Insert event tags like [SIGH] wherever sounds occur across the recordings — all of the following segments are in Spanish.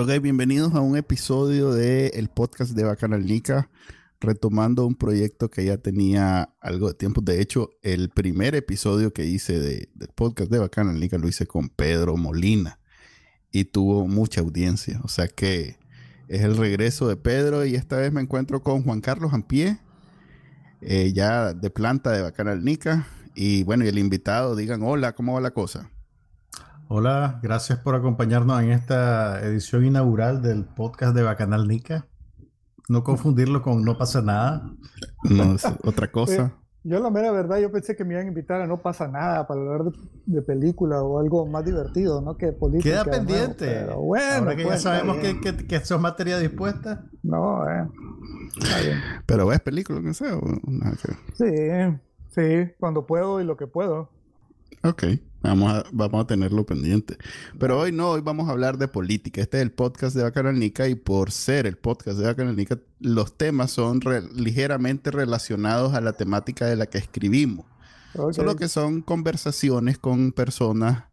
Ok, bienvenidos a un episodio del podcast de Bacanalnica, retomando un proyecto que ya tenía algo de tiempo. De hecho, el primer episodio que hice del podcast de Bacanalnica lo hice con Pedro Molina y tuvo mucha audiencia. O sea que es el regreso de Pedro y esta vez me encuentro con Juan Carlos Ampie, eh, ya de planta de Bacanalnica. Y bueno, y el invitado, digan hola, ¿cómo va la cosa? Hola, gracias por acompañarnos en esta edición inaugural del podcast de Bacanal Nica. No confundirlo con No pasa nada. No, es otra [LAUGHS] cosa. Yo la mera verdad, yo pensé que me iban a invitar a No pasa nada para hablar de, película o algo más divertido, ¿no? Que política. Queda pendiente. pero bueno, Ahora que ya pues, sabemos que, que, que, eso es materia dispuesta. No, eh. Pero ves película, no sé. Sí, sí, cuando puedo y lo que puedo. Ok. Vamos a, vamos a tenerlo pendiente. Pero hoy no, hoy vamos a hablar de política. Este es el podcast de Bacanalnica y por ser el podcast de Bacanalnica, los temas son ligeramente relacionados a la temática de la que escribimos. Solo que son conversaciones con personas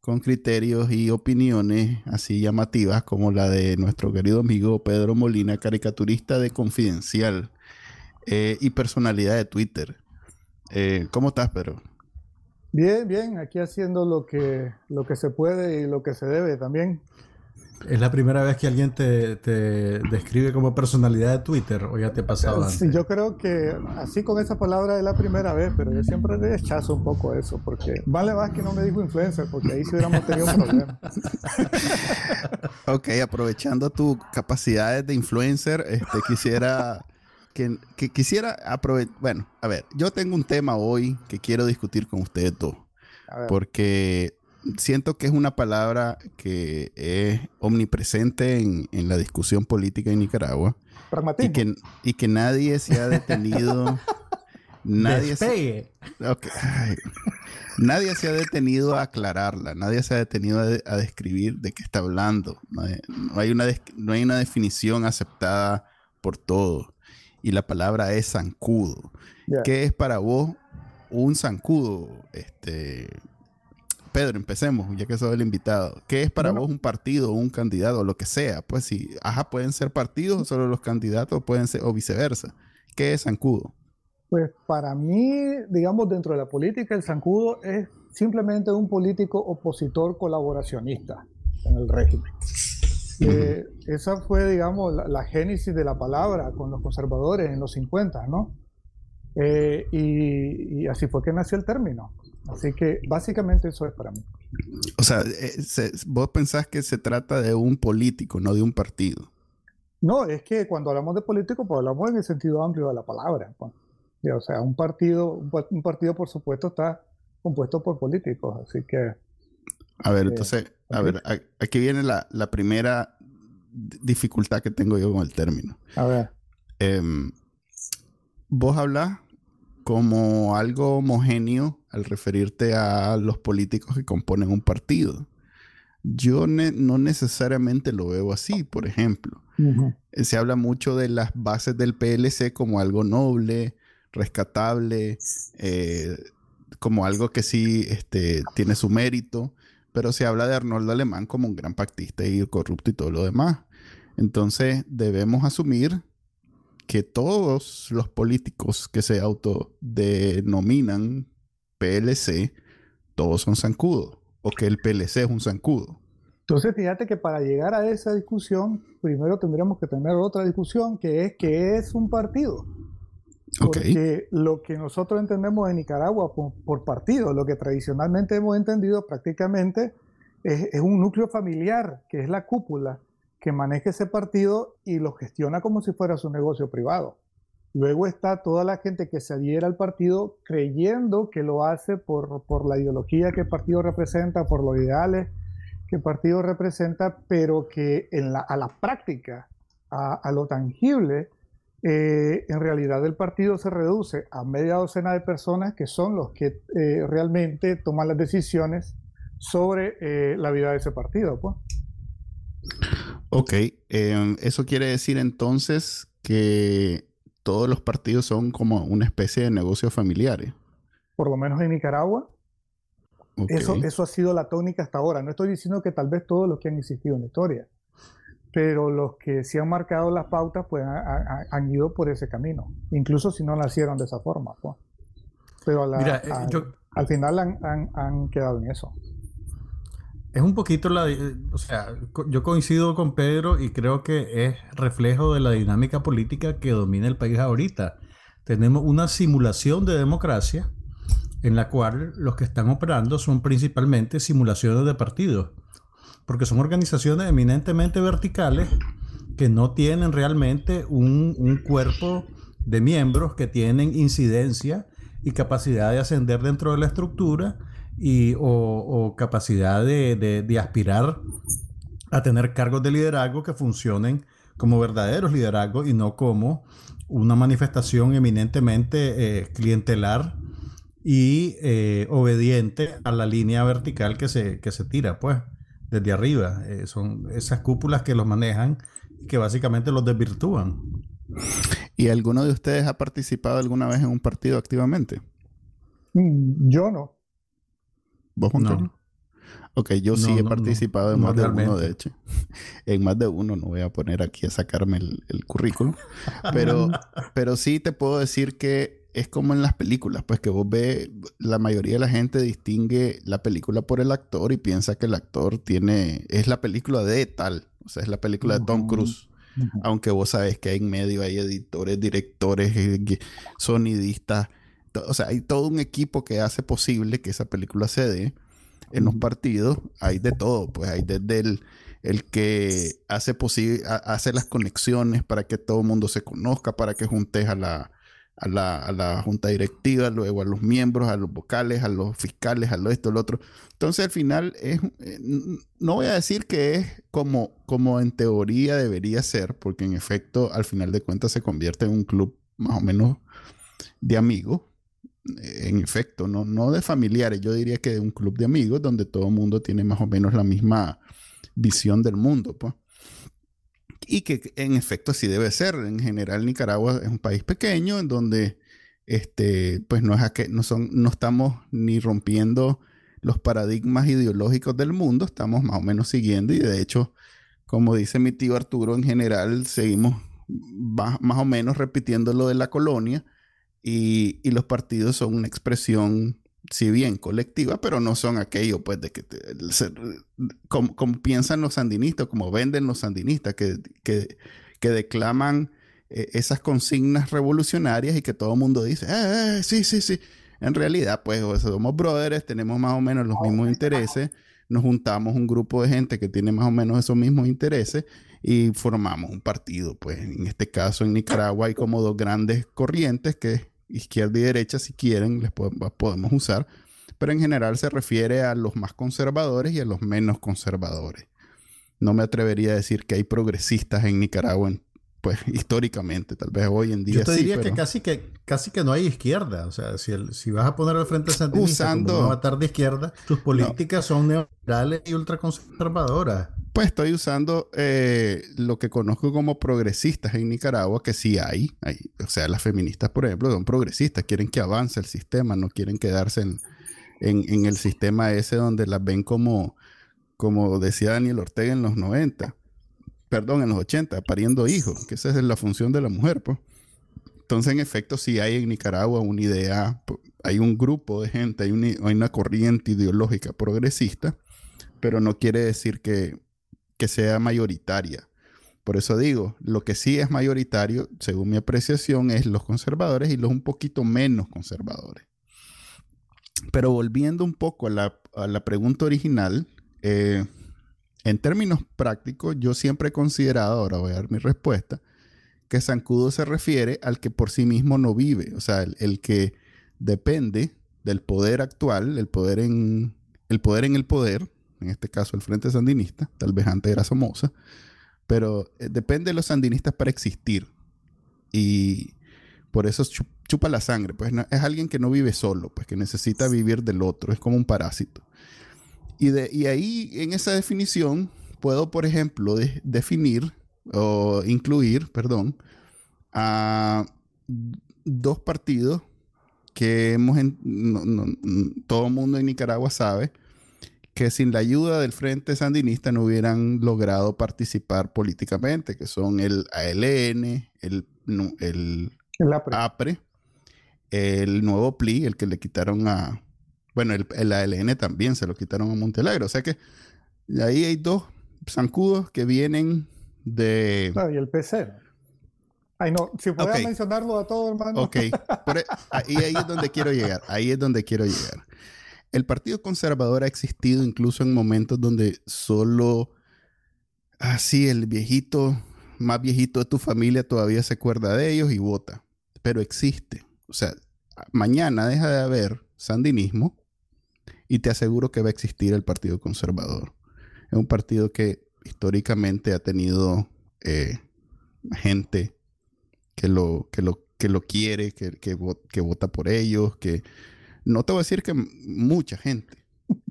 con criterios y opiniones así llamativas como la de nuestro querido amigo Pedro Molina, caricaturista de Confidencial eh, y personalidad de Twitter. Eh, ¿Cómo estás, Pedro? Bien, bien, aquí haciendo lo que, lo que se puede y lo que se debe también. ¿Es la primera vez que alguien te, te describe como personalidad de Twitter o ya te ha pasado antes? Sí, yo creo que así con esa palabra es la primera vez, pero yo siempre rechazo un poco eso, porque vale más que no me dijo influencer, porque ahí sí hubiéramos tenido un problema. [LAUGHS] ok, aprovechando tu capacidades de influencer, este, quisiera que, quisiera aprovechar. Bueno, a ver, yo tengo un tema hoy que quiero discutir con ustedes dos. Porque siento que es una palabra que es omnipresente en, la discusión política en Nicaragua. Y que, y que nadie se ha detenido. [LAUGHS] nadie, se, nadie se ha detenido a aclararla. Nadie se ha detenido a, describir de qué está hablando. No hay, una, no hay una definición aceptada por todos y la palabra es zancudo. ¿Qué es para vos un zancudo? Este, Pedro, empecemos, ya que sos el invitado. ¿Qué es para vos un partido, un candidato, lo que sea? Pues si, ajá, pueden ser partidos o solo los candidatos, pueden ser, o viceversa. ¿Qué es zancudo? Pues para mí, digamos, dentro de la política, el zancudo es simplemente un político opositor colaboracionista en el régimen esa fue, digamos, la, génesis de la palabra con los conservadores en los 50, ¿no? Eh, y, así fue que nació el término. Así que básicamente eso es para mí. O sea, eh, vos pensás que se trata de un político, no de un partido. No, es que cuando hablamos de político, pues hablamos en el sentido amplio de la palabra. Pues. O sea, un partido, un, partido, por supuesto, está compuesto por políticos. Así que. A ver, entonces, a ver, aquí viene la, primera dificultad que tengo yo con el término. A ver. Em, vos hablas como algo homogéneo al referirte a los políticos que componen un partido. Yo no necesariamente lo veo así, por ejemplo. Eh, se habla mucho de las bases del PLC como algo noble, rescatable, eh, como algo que sí este, tiene su mérito pero se habla de Arnoldo Alemán como un gran pactista y corrupto y todo lo demás. Entonces debemos asumir que todos los políticos que se autodenominan PLC, todos son zancudos, o que el PLC es un zancudo. Entonces, fíjate que para llegar a esa discusión, primero tendríamos que tener otra discusión, que es que es un partido. Porque lo que nosotros entendemos en Nicaragua por, partido, lo que tradicionalmente hemos entendido prácticamente es, un núcleo familiar, que es la cúpula, que maneja ese partido y lo gestiona como si fuera su negocio privado. Luego está toda la gente que se adhiera al partido creyendo que lo hace por, por la ideología que el partido representa, por los ideales qué partido representa, pero que en la, a la práctica, a, lo tangible, eh, en realidad el partido se reduce a media docena de personas que son los que eh, realmente toman las decisiones sobre eh, la vida de ese partido. Pues. Ok, em, eso quiere decir entonces que todos los partidos son como una especie de negocios familiares. Por lo menos en Nicaragua. Eso, eso ha sido la tónica hasta ahora. No estoy diciendo que tal vez todos los que han existido en la historia, pero los que sí han marcado las pautas pues han, ido por ese camino, incluso si no nacieron de esa forma. Pues. Pero eh, al final han, han quedado en eso. Es un poquito la... O sea, yo coincido con Pedro y creo que es reflejo de la dinámica política que domina el país ahorita. Tenemos una simulación de democracia en la cual los que están operando son principalmente simulaciones de partidos, porque son organizaciones eminentemente verticales que no tienen realmente un, un cuerpo de miembros que tienen incidencia y capacidad de ascender dentro de la estructura y, o, capacidad de, aspirar a tener cargos de liderazgo que funcionen como verdaderos liderazgos y no como una manifestación eminentemente eh, clientelar y eh, obediente a la línea vertical que se, que se tira, pues, desde arriba. Eh, son esas cúpulas que los manejan y que básicamente los desvirtúan. ¿Y alguno de ustedes ha participado alguna vez en un partido activamente? Mm, yo no. ¿Vos, Juan Ok, yo sí he participado en más de uno, de hecho. En más de uno, no voy a poner aquí a sacarme el, currículum. [LAUGHS] Pero, pero sí te puedo decir que es como en las películas, pues que vos ves, la mayoría de la gente distingue la película por el actor y piensa que el actor tiene, es la película de tal, o sea, es la película de Tom Cruise. Aunque vos sabes que hay en medio, hay editores, directores, eh, sonidistas, o sea, hay todo un equipo que hace posible que esa película se dé. En los partidos hay de todo, pues hay desde el, el que hace posible, hace las conexiones para que todo el mundo se conozca, para que juntes a la, a la, a la, junta directiva, luego a los miembros, a los vocales, a los fiscales, a lo esto, lo otro. Entonces al final es, eh, no voy a decir que es como, como en teoría debería ser, porque en efecto al final de cuentas se convierte en un club más o menos de amigos, en efecto, no, no de familiares, yo diría que de un club de amigos donde todo el mundo tiene más o menos la misma visión del mundo, pues. Y que en efecto así debe ser. En general, Nicaragua es un país pequeño en donde este, pues no es no son, no estamos ni rompiendo los paradigmas ideológicos del mundo, estamos más o menos siguiendo, y de hecho, como dice mi tío Arturo, en general seguimos más o menos repitiendo lo de la colonia y, los partidos son una expresión, si bien colectiva, pero no son aquello, pues, de que, como, piensan los sandinistas, como venden los sandinistas, que, que, declaman eh, esas consignas revolucionarias y que todo el mundo dice, eh, eh, sí, sí, sí. En realidad, pues, somos brothers, tenemos más o menos los mismos intereses, nos juntamos un grupo de gente que tiene más o menos esos mismos intereses y formamos un partido. Pues en este caso en Nicaragua hay como dos grandes corrientes que izquierda y derecha, si quieren, les podemos usar, pero en general se refiere a los más conservadores y a los menos conservadores. No me atrevería a decir que hay progresistas en Nicaragua, pues [LAUGHS] históricamente, tal vez hoy en día. Yo te diría que casi que casi que no hay izquierda, o sea, si, si vas a poner al frente sandinista usando como avatar de izquierda, tus políticas son neoliberales y ultraconservadoras. Pues estoy usando eh, lo que conozco como progresistas en Nicaragua, que sí hay, hay. O sea, las feministas, por ejemplo, son progresistas, quieren que avance el sistema, no quieren quedarse en, en, el sistema ese donde las ven como, como decía Daniel Ortega en los 90, perdón, en los 80, pariendo hijos, que esa es la función de la mujer, pues. Entonces, en efecto, sí hay en Nicaragua una idea, hay un grupo de gente, hay hay una corriente ideológica progresista, pero no quiere decir que que sea mayoritaria. Por eso digo, lo que sí es mayoritario, según mi apreciación, es los conservadores y los un poquito menos conservadores. Pero volviendo un poco a la, pregunta original, eh, en términos prácticos, yo siempre he considerado, ahora voy a dar mi respuesta, que zancudo se refiere al que por sí mismo no vive, o sea, el, que depende del poder actual, el poder en el poder en el poder, en este caso el Frente Sandinista, tal vez antes era Somoza, pero eh, depende de los sandinistas para existir. Y por eso chupa la sangre, pues es alguien que no vive solo, pues que necesita vivir del otro, es como un parásito. Y, de, y ahí, en esa definición, puedo, por ejemplo, definir o incluir, perdón, a dos partidos que hemos todo el mundo en Nicaragua sabe que sin la ayuda del Frente Sandinista no hubieran logrado participar políticamente, que son el ALN, el, el, APRE. el nuevo PLI, el que le quitaron a, bueno, el, ALN también se lo quitaron a Montelegro, o sea que ahí hay dos zancudos que vienen de... y el PC. Ay, no, si puedes mencionarlo a todo, hermano. Ok, e, ahí, [LAUGHS] ahí es donde quiero llegar, ahí es donde quiero llegar. El Partido Conservador ha existido incluso en momentos donde solo así el viejito, más viejito de tu familia todavía se acuerda de ellos y vota. Pero existe. O sea, mañana deja de haber sandinismo y te aseguro que va a existir el Partido Conservador. Es un partido que históricamente ha tenido eh, gente que lo, que lo, que lo quiere, que, que, vota por ellos, que no te voy a decir que mucha gente.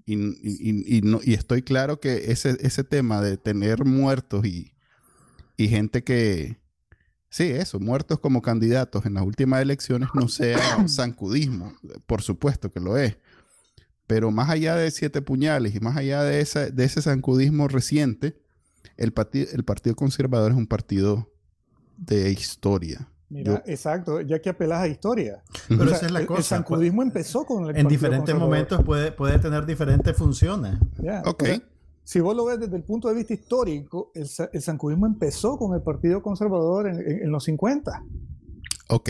Y, no, estoy claro que ese, tema de tener muertos y, gente que, sí, eso, muertos como candidatos en las últimas elecciones no sea zancudismo. Por supuesto que lo es. Pero más allá de siete puñales y más allá de ese zancudismo reciente, el, el Partido Conservador es un partido de historia. Mira, exacto, ya que apelas a historia. Pero esa es la cosa. El sancudismo empezó con el En diferentes momentos puede, puede tener diferentes funciones. ok. si vos lo ves desde el punto de vista histórico, el, el sancudismo empezó con el Partido Conservador en, los 50. Ok.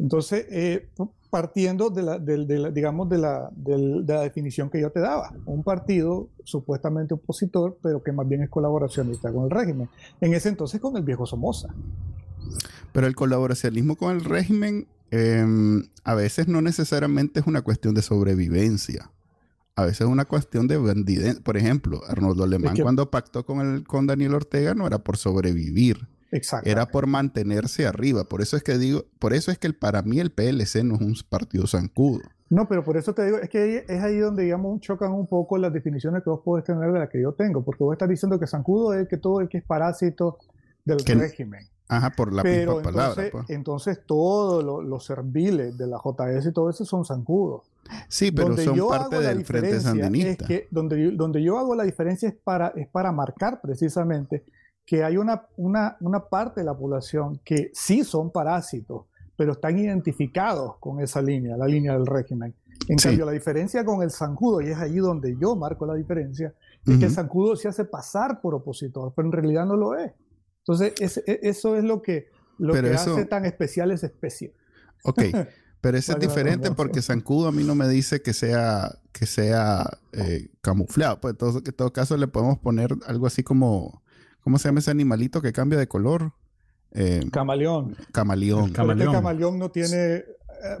Entonces, eh, partiendo de la, digamos, de la, de la definición que yo te daba, un partido supuestamente opositor, pero que más bien es colaboracionista con el régimen. En ese entonces con el viejo Somoza. Pero el colaboracionismo con el régimen em, a veces no necesariamente es una cuestión de sobrevivencia. A veces es una cuestión de bandidez. Por ejemplo, Arnoldo Alemán cuando pactó con, el, con Daniel Ortega no era por sobrevivir. Era por mantenerse arriba. Por eso es que digo, por eso es que para mí el PLC no es un partido zancudo. No, pero por eso te digo, es que es ahí donde, digamos, chocan un poco las definiciones que vos podés tener de la que yo tengo, porque vos estás diciendo que zancudo es que todo el que es parásito del régimen. Ajá, por la Pero misma entonces, palabra. Pues. Entonces, todos los serviles de la JS y todo eso son zancudos. Sí, pero son parte del Frente Sandinista. Es que donde, yo, donde yo hago la diferencia es para, es para marcar precisamente que hay una, una, una parte de la población que sí son parásitos, pero están identificados con esa línea, la línea del régimen. En cambio, la diferencia con el zancudo, y es allí donde yo marco la diferencia, es que el zancudo se hace pasar por opositor, pero en realidad no lo es. Entonces, e, eso es lo que, lo que hace tan especial esa especie. [LAUGHS] Ok, pero eso es diferente porque zancudo a mí no me dice que sea, que sea eh, camuflado. Pues en todo, caso le podemos poner algo así como, ¿cómo se llama ese animalito que cambia de color? Eh, camaleón. Camaleón. El camaleón. camaleón no tiene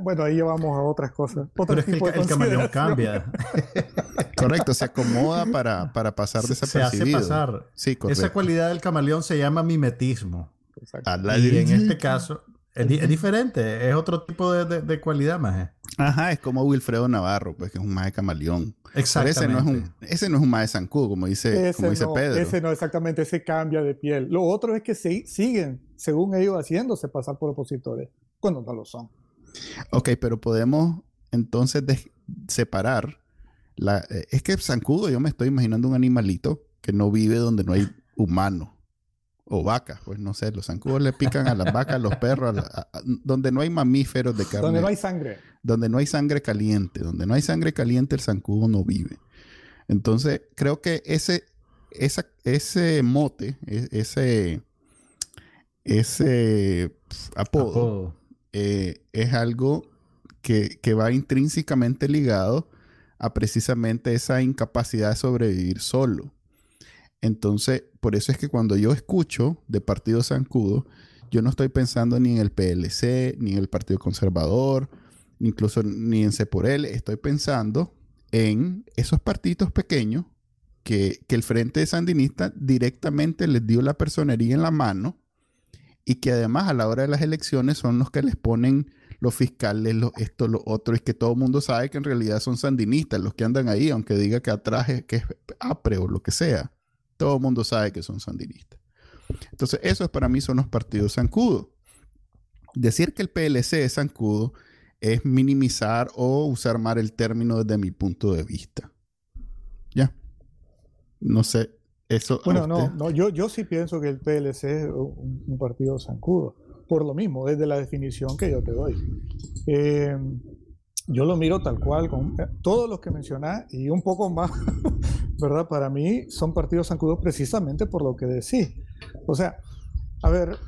bueno, ahí llevamos a otras cosas. Pero es que el, camaleón cambia. [LAUGHS] correcto, se acomoda para, para pasar desapercibido. Se hace pasar. Sí, correcto. Esa cualidad del camaleón se llama mimetismo. Y en este caso es, diferente, es otro tipo de, de, cualidad más. Ajá, es como Wilfredo Navarro, pues que es un más de camaleón. Exactamente. ese no es un, ese no es un más de zancudo, como dice, como dice Pedro. Ese no, exactamente, ese cambia de piel. Lo otro es que se, siguen, según ellos, haciéndose pasar por opositores, cuando no lo son. Ok, pero podemos entonces separar. La, eh, es que zancudo, yo me estoy imaginando un animalito que no vive donde no hay humano o vacas, pues no sé, los zancudos le pican a las vacas, a los perros, donde no hay mamíferos de carne. Donde no hay sangre. Donde no hay sangre caliente. Donde no hay sangre caliente, el zancudo no vive. Entonces, creo que ese, ese mote, e, ese, ese apodo, eh, es algo que, va intrínsecamente ligado a precisamente esa incapacidad de sobrevivir solo. Entonces, por eso es que cuando yo escucho de Partido Zancudo, yo no estoy pensando ni en el PLC, ni en el Partido Conservador, incluso ni en C por L, estoy pensando en esos partidos pequeños que, el Frente Sandinista directamente les dio la personería en la mano y que además a la hora de las elecciones son los que les ponen los fiscales, los, esto, los otros, y que todo el mundo sabe que en realidad son sandinistas los que andan ahí, aunque diga que atrás es, que es APRE o lo que sea. Todo el mundo sabe que son sandinistas. Entonces, esos para mí son los partidos zancudos. Decir que el PLC es zancudo es minimizar o usar mal el término desde mi punto de vista. Ya. No sé. Eso bueno, no, no yo, yo sí pienso que el PLC es un, partido zancudo. Por lo mismo, desde la definición que yo te doy. Eh, yo lo miro tal cual, con eh, todos los que mencionás y un poco más, [LAUGHS] ¿verdad? Para mí son partidos zancudos precisamente por lo que decís. O sea, a ver,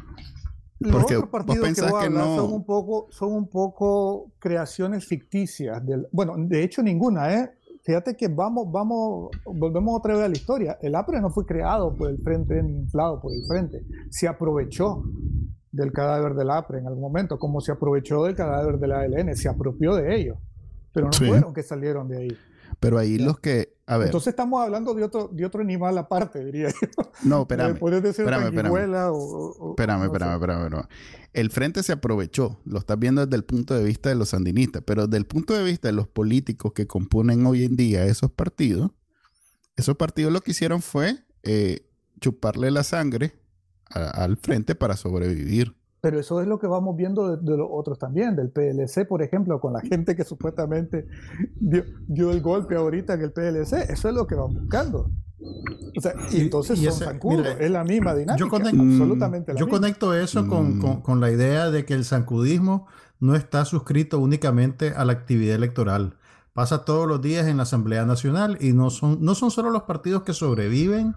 los otros partidos que vos hablas son, un poco, son un poco creaciones ficticias. Del, bueno, de hecho ninguna, ¿eh? Fíjate que vamos, vamos, volvemos otra vez a la historia. El APRE no fue creado por el frente ni inflado por el frente. Se aprovechó del cadáver del APRE en algún momento, como se aprovechó del cadáver de la ALN, se apropió de ellos. Pero no fueron que salieron de ahí. Pero ahí los que, a ver. Entonces estamos hablando de otro, de otro animal aparte, diría yo. No, [LAUGHS] espérame. Puede ser espérame, espérame. O, espérame, espérame, espérame, El frente se aprovechó, lo estás viendo desde el punto de vista de los sandinistas, pero desde el punto de vista de los políticos que componen hoy en día esos partidos, esos partidos lo que hicieron fue eh, chuparle la sangre al frente para sobrevivir. Pero eso es lo que vamos viendo de, los otros también, del PLC, por ejemplo, con la gente que supuestamente dio, el golpe ahorita en el PLC. Eso es lo que van buscando. O sea, y, entonces son es la misma dinámica. Yo conecto, absolutamente yo conecto eso con, mm. con, la idea de que el zancudismo no está suscrito únicamente a la actividad electoral. Pasa todos los días en la Asamblea Nacional y no son, no son solo los partidos que sobreviven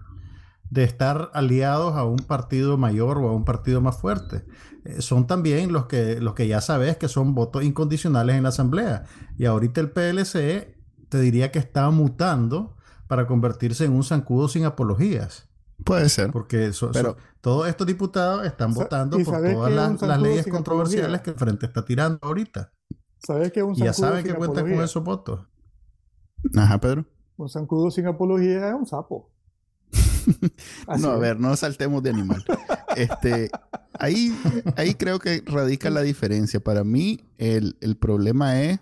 de estar aliados a un partido mayor o a un partido más fuerte. Eh, son también los que, los que ya sabes que son votos incondicionales en la Asamblea. Y ahorita el PLC te diría que está mutando para convertirse en un zancudo sin apologías. Puede ser. Porque pero, todos estos diputados están votando por todas las, leyes controversiales que el Frente está tirando ahorita. ¿Sabes que un y ya saben que cuentan con esos votos. Ajá, Pedro. Un zancudo sin apología es un sapo. [LAUGHS] no, a ver, no saltemos de animal. Este, ahí, ahí creo que radica la diferencia. Para mí, el, problema es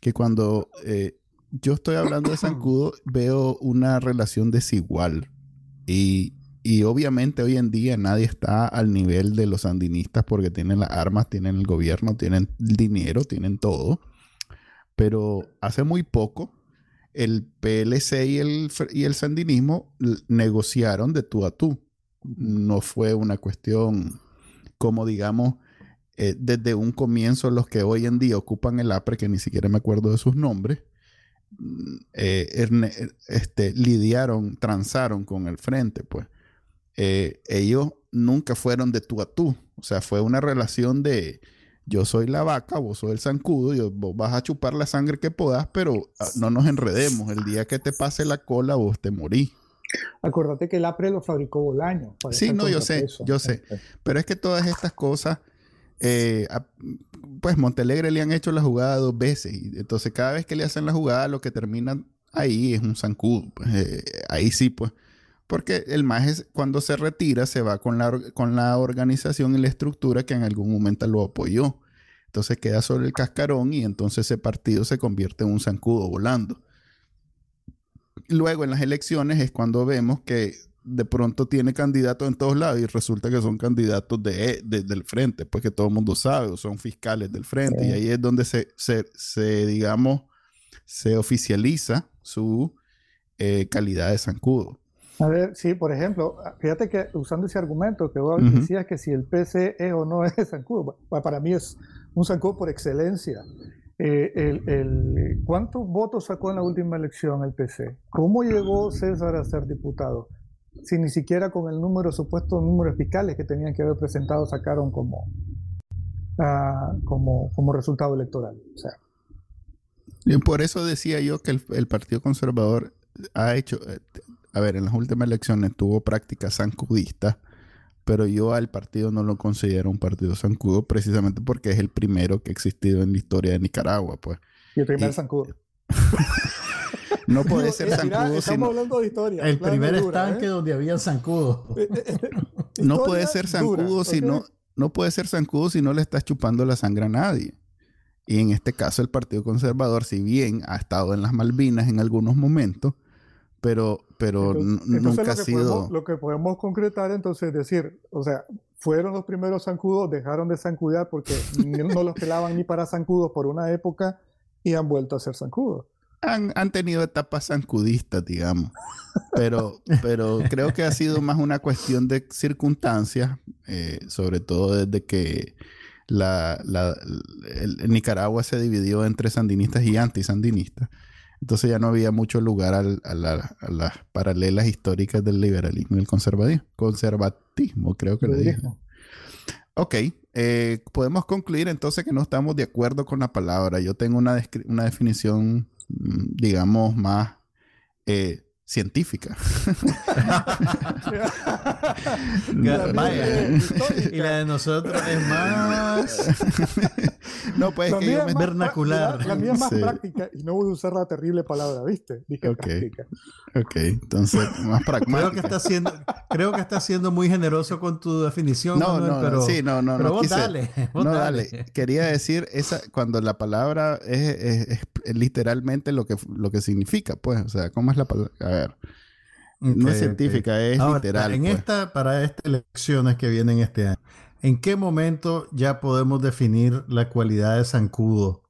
que cuando eh, yo estoy hablando de zancudo, veo una relación desigual. Y, y, obviamente hoy en día nadie está al nivel de los sandinistas porque tienen las armas, tienen el gobierno, tienen el dinero, tienen todo. Pero hace muy poco el PLC y el, y el sandinismo negociaron de tú a tú. No fue una cuestión como, digamos, eh, desde un comienzo los que hoy en día ocupan el APRE, que ni siquiera me acuerdo de sus nombres, mm, eh, este, lidiaron, transaron con el frente, pues. Eh, ellos nunca fueron de tú a tú. O sea, fue una relación de yo soy la vaca, vos sos el zancudo, y vos vas a chupar la sangre que podás, pero ah, no nos enredemos. El día que te pase la cola, vos te morís. Acuérdate que el APRE lo fabricó Bolaño. Sí, no, yo sé, yo sé. Pero es que todas estas cosas, eh, pues Montelegre le han hecho la jugada dos veces. Y entonces cada vez que le hacen la jugada, lo que termina ahí es un zancudo. Pues, eh, ahí sí, pues. Porque el MAGES cuando se retira se va con la, con la organización y la estructura que en algún momento lo apoyó. Entonces queda sobre el cascarón y entonces ese partido se convierte en un zancudo volando. Luego en las elecciones es cuando vemos que de pronto tiene candidatos en todos lados y resulta que son candidatos de, del frente, pues que todo el mundo sabe, son fiscales del frente. Y ahí es donde se, se, digamos, se oficializa su eh, calidad de zancudo. A ver, sí, por ejemplo, fíjate que usando ese argumento que vos decías que si el PC es o no [LAUGHS] es zancudo, para mí es un zancudo por excelencia. Eh, el, ¿Cuántos votos sacó en la última elección el PC? ¿Cómo llegó César a ser diputado? Si ni siquiera con el número, supuesto números fiscales que tenían que haber presentado sacaron como, uh, como, como resultado electoral. O sea. Y por eso decía yo que el, el Partido Conservador ha hecho, eh, a ver, en las últimas elecciones tuvo prácticas zancudistas, pero yo al partido no lo considero un partido zancudo precisamente porque es el primero que ha existido en la historia de Nicaragua, pues. Y el primer zancudo. [LAUGHS] No puede ser zancudo Estamos hablando de historia. El primer estanque ¿eh? donde había zancudo. [LAUGHS] [LAUGHS] no puede ser zancudo si no, no puede ser zancudo si no le estás chupando la sangre a nadie. Y en este caso el Partido Conservador, si bien ha estado en las Malvinas en algunos momentos, pero, pero nunca ha sido... lo que podemos concretar entonces es decir, o sea, fueron los primeros zancudos, dejaron de zancudar porque no los pelaban ni para zancudos por una época y han vuelto a ser zancudos. Han, han, tenido etapas zancudistas, digamos. Pero, pero creo que ha sido más una cuestión de circunstancias, eh, sobre todo desde que la, la, el, Nicaragua se dividió entre sandinistas y antisandinistas. Entonces ya no había mucho lugar a, las paralelas históricas del liberalismo y el conservatismo. Conservatismo, creo que lo dijo. Ok, eh, podemos concluir entonces que no estamos de acuerdo con la palabra. Yo tengo una, una definición, mm, digamos, más eh, científica. [LAUGHS] y la de nosotros es más. No, pues que yo me... vernacular. La, mía es más práctica y no voy a usar la terrible palabra, ¿viste? Dije ok. Ok, entonces más pragmática. Creo que está siendo, creo que está siendo muy generoso con tu definición. No, no, pero, sí, no, no. Pero no vos dale. [LAUGHS] no, dale. Quería decir esa, cuando la palabra es, es, literalmente lo que, lo que significa, pues, o sea, ¿cómo es la palabra? A ver. no es científica, es literal. En pues. esta, para estas elecciones que vienen este año, ¿En qué momento ya podemos definir la cualidad de zancudo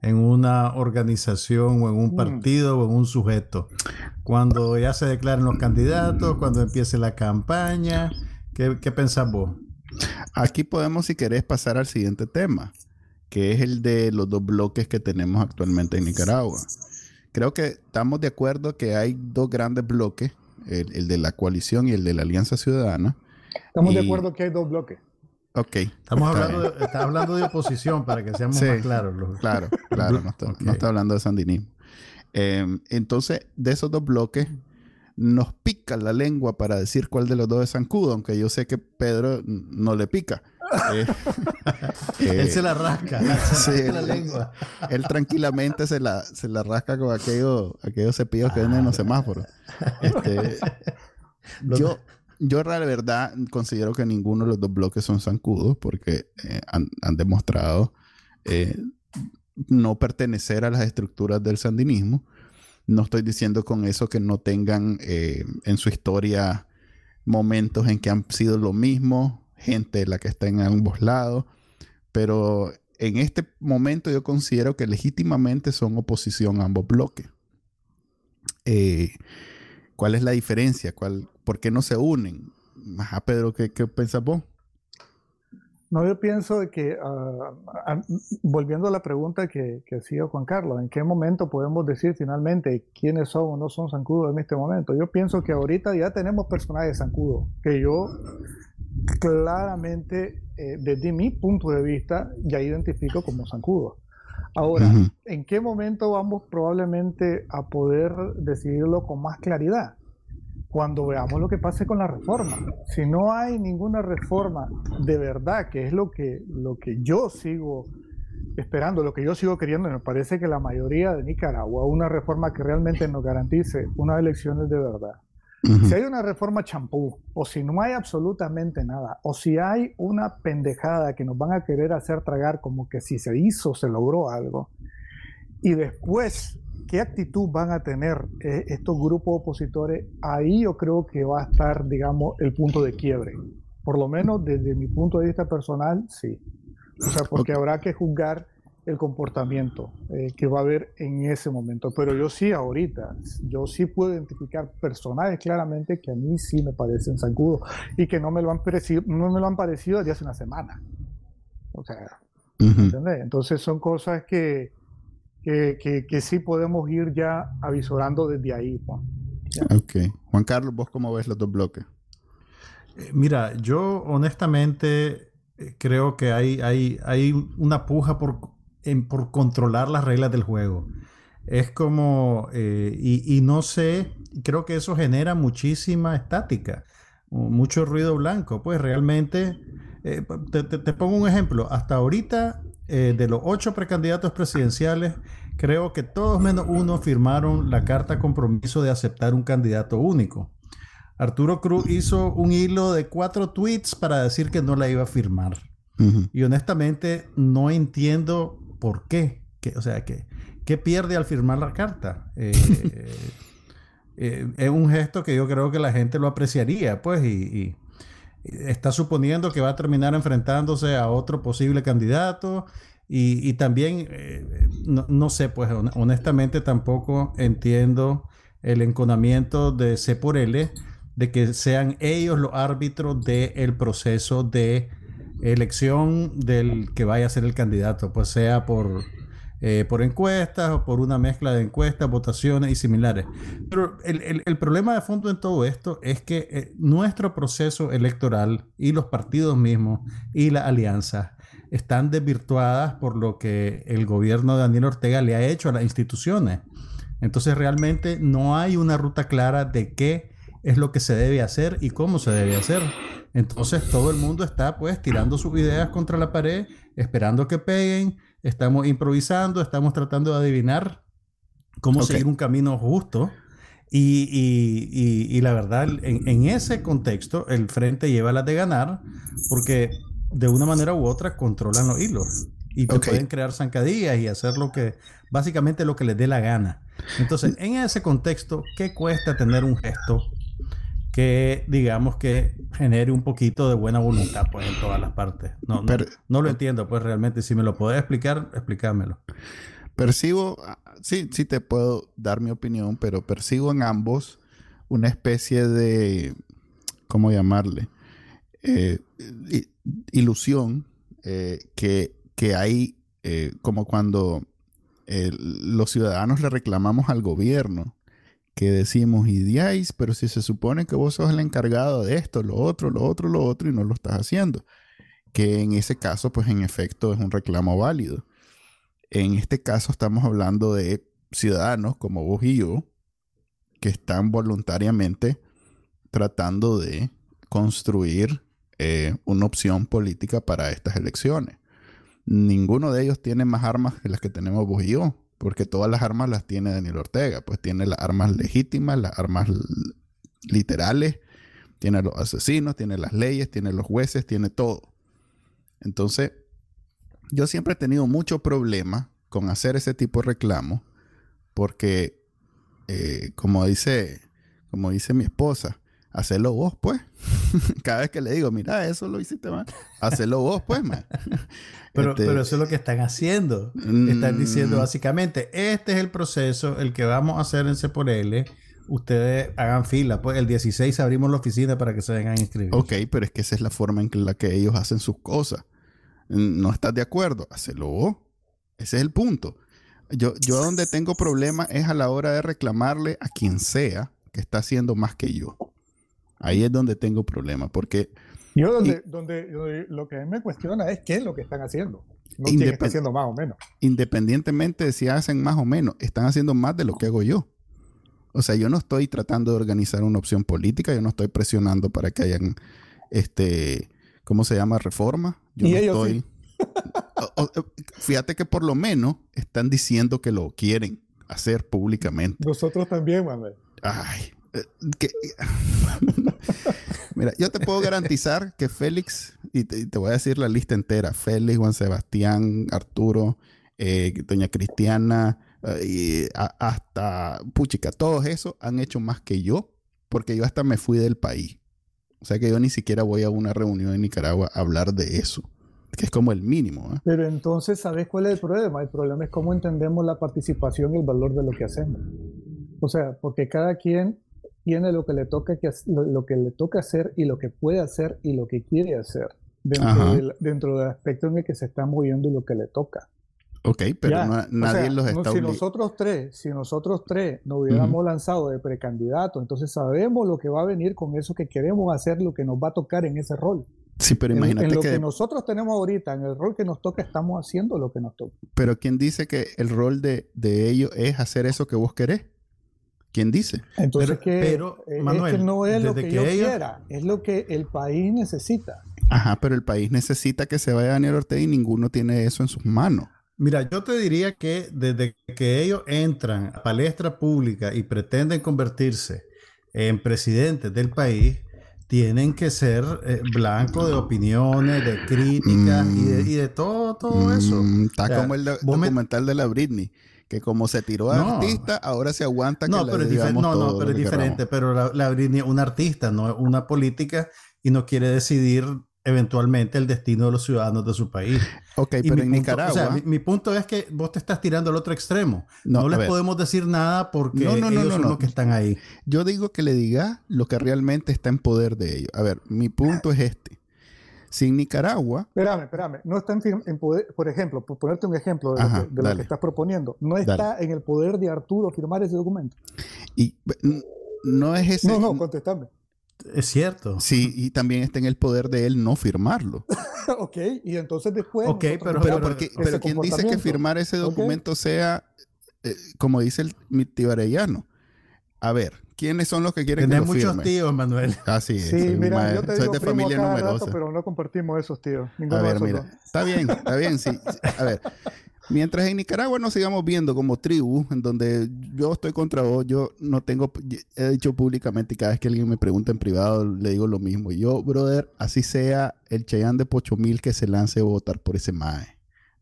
en una organización o en un mm. partido o en un sujeto? Cuando ya se declaren los candidatos, cuando empiece la campaña, ¿qué, qué pensás vos? Aquí podemos, si querés, pasar al siguiente tema, que es el de los dos bloques que tenemos actualmente en Nicaragua. Creo que estamos de acuerdo que hay dos grandes bloques, el, de la coalición y el de la Alianza Ciudadana. Estamos de acuerdo que hay dos bloques. Ok. Estamos hablando de, está hablando de oposición para que seamos más claros. Claro, claro, no [LAUGHS] está, hablando de sandinismo. Em, entonces, de esos dos bloques, nos pica la lengua para decir cuál de los dos es zancudo, aunque yo sé que Pedro no le pica. Eh, [LAUGHS] él se la rasca, [LAUGHS] sí, la lengua. Él tranquilamente se la, se la rasca con aquellos, aquellos cepillos que venden en los semáforos. Este, yo, yo, la verdad, considero que ninguno de los dos bloques son zancudos porque eh, han, demostrado eh, no pertenecer a las estructuras del sandinismo. No estoy diciendo con eso que no tengan eh, en su historia momentos en que han sido lo mismo, gente la que está en ambos lados, pero en este momento yo considero que legítimamente son oposición a ambos bloques. ¿Cuál es la diferencia? ¿Cuál, ¿Por qué no se unen? Ajá, Pedro, ¿qué, qué pensás vos? No, yo pienso que, uh, volviendo a la pregunta que, que hacía Juan Carlos, ¿en qué momento podemos decir finalmente quiénes son o no son zancudos en este momento? Yo pienso que ahorita ya tenemos personajes zancudos, que yo claramente, eh, desde mi punto de vista, ya identifico como zancudos. Ahora, ¿en qué momento vamos probablemente a poder decidirlo con más claridad? cuando veamos lo que pase con la reforma. Si no hay ninguna reforma de verdad, que es lo que, lo que yo sigo esperando, lo que yo sigo queriendo, me parece que la mayoría de Nicaragua, una reforma que realmente nos garantice unas elecciones de verdad. Si hay una reforma champú, o si no hay absolutamente nada, o si hay una pendejada que nos van a querer hacer tragar como que si se hizo, se logró algo, y después qué actitud van a tener eh, estos grupos opositores, ahí yo creo que va a estar, digamos, el punto de quiebre. Por lo menos desde mi punto de vista personal, sí. O sea, porque habrá que juzgar el comportamiento eh, que va a haber en ese momento. Pero yo sí, ahorita, yo sí puedo identificar personajes claramente que a mí sí me parecen zancudos y que no me lo han parecido, no me lo han parecido desde hace una semana. O sea, Entonces son cosas que, que, sí podemos ir ya avisorando desde ahí. Juan. Ok. Juan Carlos, ¿vos cómo ves los dos bloques? Eh, mira, yo honestamente eh, creo que hay, hay, hay una puja por, por controlar las reglas del juego. Es como, eh, y, no sé, creo que eso genera muchísima estática, mucho ruido blanco. Pues realmente, te, te, pongo un ejemplo, hasta ahorita, de los ocho precandidatos presidenciales, creo que todos menos uno firmaron la carta compromiso de aceptar un candidato único. Arturo Cruz hizo un hilo de cuatro tweets para decir que no la iba a firmar. Y honestamente no entiendo por qué. o sea, ¿qué pierde al firmar la carta? [LAUGHS] Eh, eh, es un gesto que yo creo que la gente lo apreciaría, pues, y, está suponiendo que va a terminar enfrentándose a otro posible candidato. Y, también, eh, no, sé, pues honestamente tampoco entiendo el enconamiento de C por L de que sean ellos los árbitros del proceso de elección del que vaya a ser el candidato, pues sea por, eh, por encuestas o por una mezcla de encuestas, votaciones y similares. Pero el, problema de fondo en todo esto es que eh, nuestro proceso electoral y los partidos mismos y la alianza están desvirtuadas por lo que el gobierno de Daniel Ortega le ha hecho a las instituciones. Entonces realmente no hay una ruta clara de qué es lo que se debe hacer y cómo se debe hacer. Entonces todo el mundo está pues tirando sus ideas contra la pared, esperando que peguen, estamos improvisando, estamos tratando de adivinar cómo seguir un camino justo. Y, la verdad, en, ese contexto, el frente lleva la de ganar porque de una manera u otra controlan los hilos y te pueden crear zancadillas y hacer lo que, básicamente lo que les dé la gana. Entonces, en ese contexto, ¿qué cuesta tener un gesto que digamos que genere un poquito de buena voluntad pues en todas las partes. No, no, lo entiendo pues realmente. Si me lo puedes explicar, explícamelo. Percibo, ah, sí, sí te puedo dar mi opinión, pero percibo en ambos una especie de, ¿cómo llamarle? Eh, ilusión eh, que, hay eh, como cuando los ciudadanos le reclamamos al gobierno que decimos, y diáis, pero si se supone que vos sos el encargado de esto, lo otro, lo otro, lo otro, y no lo estás haciendo. Que en ese caso, pues en efecto es un reclamo válido. En este caso estamos hablando de ciudadanos como vos y yo, que están voluntariamente tratando de construir eh, una opción política para estas elecciones. Ninguno de ellos tiene más armas que las que tenemos vos y yo porque todas las armas las tiene Daniel Ortega, pues tiene las armas legítimas, las armas literales, tiene los asesinos, tiene las leyes, tiene los jueces, tiene todo. Entonces, yo siempre he tenido mucho problema con hacer ese tipo de reclamo, porque, eh, como dice, como dice mi esposa, hacelo vos, pues. [LAUGHS] Cada vez que le digo, mira, eso lo hiciste mal, hacelo vos, pues, man. [LAUGHS] pero, este, pero eso es lo que están haciendo. Están diciendo mm. básicamente, este es el proceso, el que vamos a hacer en C por L. Ustedes hagan fila, pues el 16 abrimos la oficina para que se vengan a inscribir. Ok, pero es que esa es la forma en la que ellos hacen sus cosas. ¿No estás de acuerdo? Hacelo vos. Ese es el punto. Yo, yo donde tengo problemas es a la hora de reclamarle a quien sea que está haciendo más que yo. Ahí es donde tengo problemas, porque... Yo donde, donde, lo que me cuestiona es qué es lo que están haciendo. No quién está haciendo más o menos. Independientemente de si hacen más o menos, están haciendo más de lo que hago yo. O sea, yo no estoy tratando de organizar una opción política, yo no estoy presionando para que hayan, este, ¿cómo se llama? Reforma. Yo no estoy... [LAUGHS] fíjate que por lo menos están diciendo que lo quieren hacer públicamente. Nosotros también, Manuel. Ay, [LAUGHS] Mira, yo te puedo garantizar que Félix, y te, voy a decir la lista entera, Félix, Juan Sebastián, Arturo, eh, Doña Cristiana, eh, y hasta Puchica, todos esos han hecho más que yo, porque yo hasta me fui del país. O sea que yo ni siquiera voy a una reunión en Nicaragua a hablar de eso, que es como el mínimo. ¿eh? Pero entonces, ¿sabes cuál es el problema? El problema es cómo entendemos la participación y el valor de lo que hacemos. O sea, porque cada quien tiene lo que le toca que lo, que le toca hacer y lo que puede hacer y lo que quiere hacer dentro, del, dentro del aspecto en el que se está moviendo y lo que le toca. Ok, pero nadie los está Si nosotros tres, si nosotros tres nos hubiéramos lanzado de precandidato, entonces sabemos lo que va a venir con eso que queremos hacer, lo que nos va a tocar en ese rol. Sí, pero imagínate en, lo que... nosotros tenemos ahorita, en el rol que nos toca, estamos haciendo lo que nos toca. Pero ¿quién dice que el rol de, de ellos es hacer eso que vos querés? ¿Quién dice? Entonces, pero, que, Manuel, no es lo que, yo quiera, es lo que el país necesita. Ajá, pero el país necesita que se vaya Daniel Ortega y ninguno tiene eso en sus manos. Mira, yo te diría que desde que ellos entran a palestra pública y pretenden convertirse en presidentes del país, tienen que ser eh, blancos de opiniones, de críticas y, de, todo, todo eso. Mm, está como el documental de la Britney que como se tiró a artista, ahora se aguanta que no, pero es No, no, pero es diferente. Pero la, la es una artista, no es una política y no quiere decidir eventualmente el destino de los ciudadanos de su país. Ok, pero en Nicaragua. O sea, mi, punto es que vos te estás tirando al otro extremo. No, les podemos decir nada porque no, no, ellos son los que están ahí. Yo digo que le diga lo que realmente está en poder de ellos. A ver, mi punto es este. Sin Nicaragua. Espérame, espérame. No está en, poder, por ejemplo, por ponerte un ejemplo de, lo, que, estás proponiendo, no está en el poder de Arturo firmar ese documento. Y no es ese. No, no, contestame. Es cierto. Sí, y también está en el poder de él no firmarlo. [LAUGHS] ok, y entonces después. Ok, pero, pero, ¿quién dice que firmar ese documento sea, eh, como dice el mitibarellano? A ver, ¿quiénes son los que quieren que lo muchos tíos, Manuel. Así es. Sí, mira, yo te soy de familia numerosa. pero no compartimos esos tíos. a ver, mira, está bien, está bien, sí. A ver, Mientras en Nicaragua nos sigamos viendo como tribu, en donde yo estoy contra vos, yo no tengo, he dicho públicamente y cada vez que alguien me pregunta en privado le digo lo mismo. Yo, brother, así sea el Cheyenne de Pocho Mil que se lance a votar por ese MAE.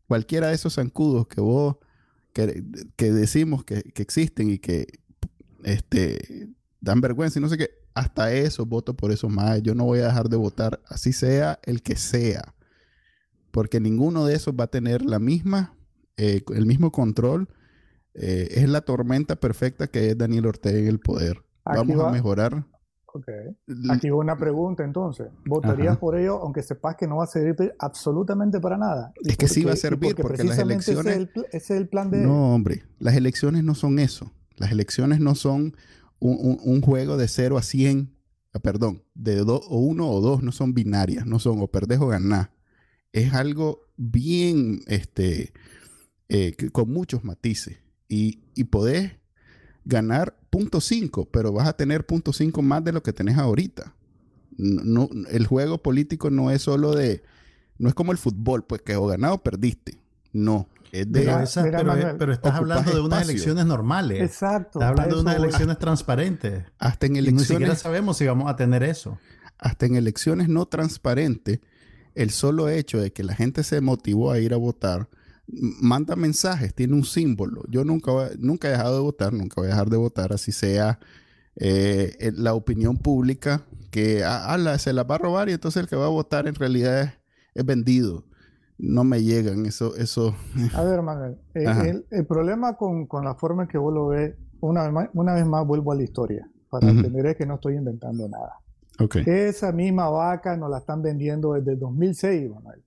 Cualquiera de esos zancudos que vos, que, decimos que, existen y que este, dan vergüenza y no sé qué, hasta eso voto por esos MAE. Yo no voy a dejar de votar, así sea el que sea. Porque ninguno de esos va a tener la misma eh, el mismo control. Eh, es la tormenta perfecta que es Daniel Ortega en el poder. Vamos a mejorar. Aquí va una pregunta entonces. ¿Votarías por ello aunque sepas que no va a servir absolutamente para nada? Es que sí va a servir porque, las elecciones... Ese es, el, plan de... No, hombre. Las elecciones no son eso. Las elecciones no son un, juego de 0 a 100. Ah, perdón, de o 1 o 2. No son binarias. No son o perdés o ganás. Es algo bien... este eh, con muchos matices. Y, y podés ganar punto .5, pero vas a tener punto .5 más de lo que tenés ahorita. El juego político no es solo de... No es como el fútbol, pues que o ganado o perdiste. No. Es de, pero, estás hablando de unas elecciones normales. Exacto. Estás hablando de unas elecciones transparentes. Hasta en elecciones... ni siquiera sabemos si vamos a tener eso. Hasta en elecciones no transparentes, el solo hecho de que la gente se motivó a ir a votar manda mensajes, tiene un símbolo. Yo nunca, nunca he dejado de votar, nunca voy a dejar de votar, así sea eh, la opinión pública que ah, se la va a robar y entonces el que va a votar en realidad es, vendido. No me llegan eso. eso. A ver, Manuel, [LAUGHS] eh, el, problema con, la forma en que vos lo ves, una vez más, una vez más vuelvo a la historia, para entender que no estoy inventando nada. Esa misma vaca nos la están vendiendo desde 2006, Manuel.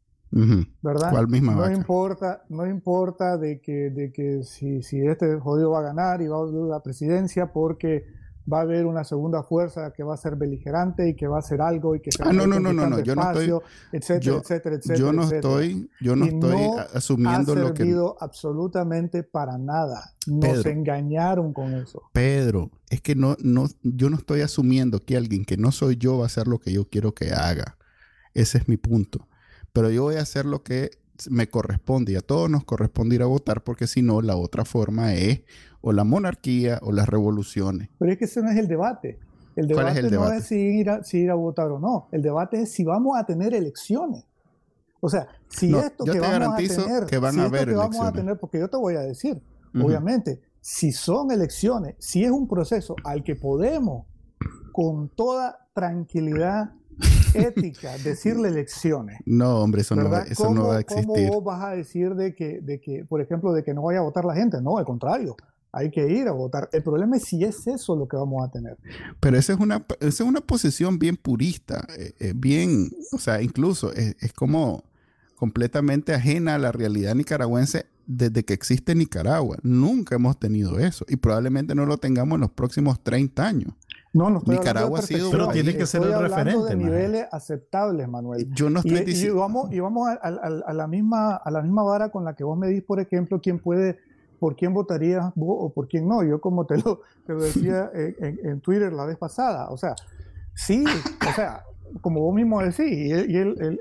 ¿Verdad? no importa, no importa de que, de que si, si, este jodido va a ganar y va a la presidencia porque va a haber una segunda fuerza que va a ser beligerante y que va a hacer algo y que se ah, no, no, no, no, no, yo no estoy, etcétera, etcétera, etcétera. Yo no estoy, yo no estoy asumiendo lo que. No absolutamente para nada. Nos engañaron con eso. Pedro, es que no, no, yo no estoy asumiendo que alguien que no soy yo va a hacer lo que yo quiero que haga. Ese es mi punto pero yo voy a hacer lo que me corresponde y a todos nos corresponde ir a votar porque si no, la otra forma es o la monarquía o las revoluciones. Pero es que ese no es el debate. El debate, no es si ir, a, si ir, a, votar o no. El debate es si vamos a tener elecciones. O sea, si esto que vamos a tener, que van a haber vamos a tener, porque yo te voy a decir, obviamente, si son elecciones, si es un proceso al que podemos con toda tranquilidad ética decirle elecciones. [LAUGHS] No, hombre, eso, no va, eso no va, a existir. ¿Cómo vos vas a decir de que, de que, por ejemplo, de que no vaya a votar la gente? No, al contrario. Hay que ir a votar. El problema es si es eso lo que vamos a tener. Pero esa es una, esa es una posición bien purista, eh, eh, bien, o sea, incluso es, es como completamente ajena a la realidad nicaragüense desde que existe Nicaragua. Nunca hemos tenido eso y probablemente no lo tengamos en los próximos 30 años. No, no estoy Nicaragua ha sido. Pero tiene que ser el referente. de niveles aceptables, Manuel. Yo no estoy y, diciendo. Y vamos, y vamos a, la misma, a la misma vara con la que vos me dis, por ejemplo, quién puede, por quién votarías vos o por quién no. Yo, como te lo, te lo decía [LAUGHS] en, Twitter la vez pasada. O sea, sí, o sea, como vos mismo decís, y, el,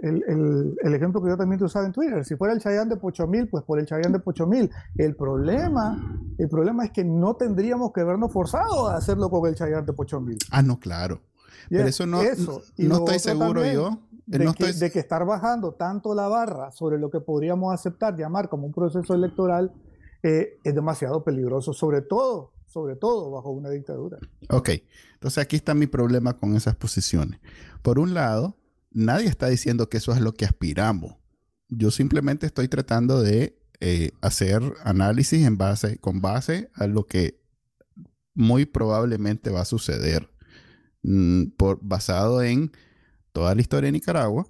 el, ejemplo que yo también te usaba en Twitter, si fuera el Chayán de Pochomil, pues por el Chayán de Pochomil. El problema, el problema es que no tendríamos que vernos forzados a hacerlo con el Chayán de Pochomil. Ah, no, claro. Pero eso no, eso. no estoy seguro yo. De, que, de que estar bajando tanto la barra sobre lo que podríamos aceptar, llamar como un proceso electoral, eh, es demasiado peligroso, sobre todo sobre todo bajo una dictadura. Ok, entonces aquí está mi problema con esas posiciones. Por un lado, nadie está diciendo que eso es lo que aspiramos. Yo simplemente estoy tratando de eh, hacer análisis en base, con base a lo que muy probablemente va a suceder, mm, basado en toda la historia de Nicaragua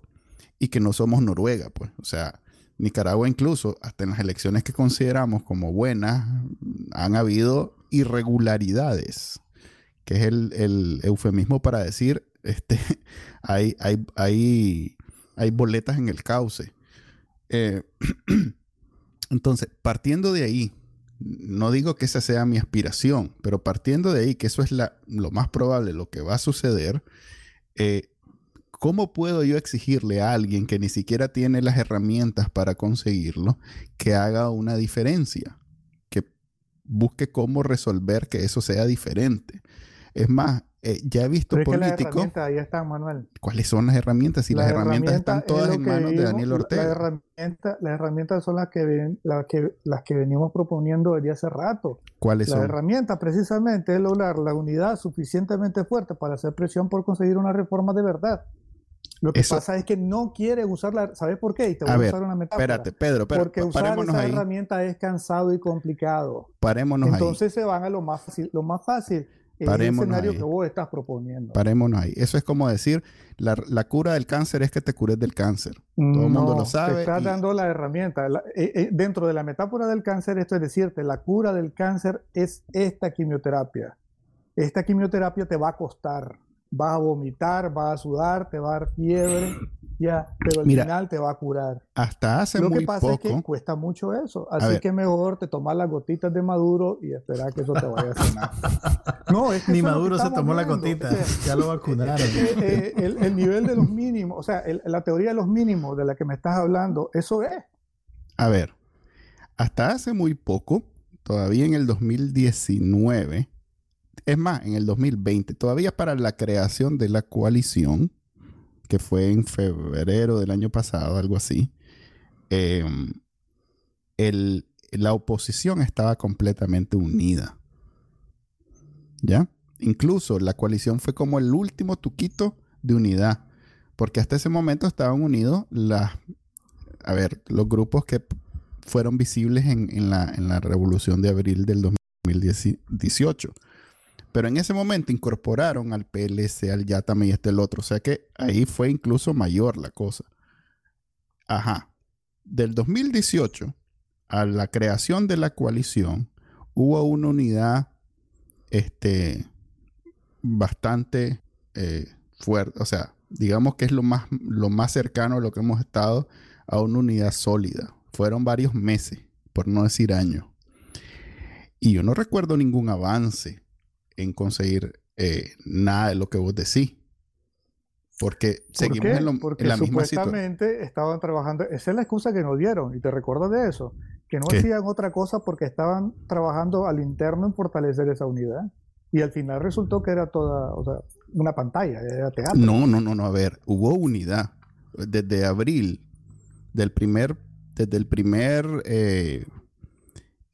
y que no somos Noruega, pues. O sea, Nicaragua incluso, hasta en las elecciones que consideramos como buenas, han habido irregularidades, que es el, eufemismo para decir, este, [LAUGHS] hay, hay, hay, hay boletas en el cauce. Eh, [CLEARS THROAT] entonces, partiendo de ahí, no digo que esa sea mi aspiración, pero partiendo de ahí, que eso es la, lo más probable, lo que va a suceder, eh, ¿cómo puedo yo exigirle a alguien que ni siquiera tiene las herramientas para conseguirlo que haga una diferencia? busque cómo resolver que eso sea diferente. Es más, eh, ya he visto políticos. ahí están, Manuel. ¿Cuáles son las herramientas? Si las herramientas están todas en manos de Daniel Ortega. las herramientas son las que, las que, las que venimos proponiendo desde hace rato. ¿Cuáles son? Las herramientas precisamente es lograr la unidad suficientemente fuerte para hacer presión por conseguir una reforma de verdad. Lo que pasa es que no quiere usarla. ¿Sabes por qué? Y te voy a, usar una metáfora. Espérate, Pedro, pero Porque usar esa herramienta es cansado y complicado. Parémonos Entonces se van a lo más fácil. Lo más fácil es el escenario que vos estás proponiendo. Parémonos ahí. Eso es como decir, la, cura del cáncer es que te cures del cáncer. Todo el mundo lo sabe. Te estás dando la herramienta. Eh, eh, dentro de la metáfora del cáncer, esto es decirte, la cura del cáncer es esta quimioterapia. Esta quimioterapia te va a costar vas a vomitar, vas a sudar, te va a dar fiebre, [CLEARS THROAT] ya, pero al final te va a curar. Hasta hace Lo que pasa es que cuesta mucho eso, así que mejor te tomas las gotitas de Maduro y esperar que eso te vaya a cenar. [LAUGHS] no, es que Ni Maduro se tomó la gotita, ya lo vacunaron. Eh, el, el, nivel de los mínimos, o sea, la teoría de los mínimos de la que me estás hablando, eso es. A ver, hasta hace muy poco, todavía en el 2019, es más, en el 2020, todavía para la creación de la coalición, que fue en febrero del año pasado, algo así, em, la oposición estaba completamente unida. ¿Ya? Incluso la coalición fue como el último tuquito de unidad, porque hasta ese momento estaban unidos las, a ver, los grupos que fueron visibles en, la, en la revolución de abril del 2018 pero en ese momento incorporaron al PLC, al YATAME y este el otro. O sea que ahí fue incluso mayor la cosa. Ajá. Del 2018 a la creación de la coalición, hubo una unidad este, bastante eh, fuerte. O sea, digamos que es lo más, lo más cercano a lo que hemos estado a una unidad sólida. Fueron varios meses, por no decir años. Y yo no recuerdo ningún avance en conseguir eh, nada de lo que vos decís. Porque seguimos en, lo, Porque la misma supuestamente estaban trabajando, esa es la excusa que nos dieron, y te recuerdas de eso, que no hacían otra cosa porque estaban trabajando al interno en fortalecer esa unidad. Y al final resultó que era toda, o sea, una pantalla, era teatro. No, no, no, no, a ver, hubo unidad. Desde abril, del primer, desde el primer eh,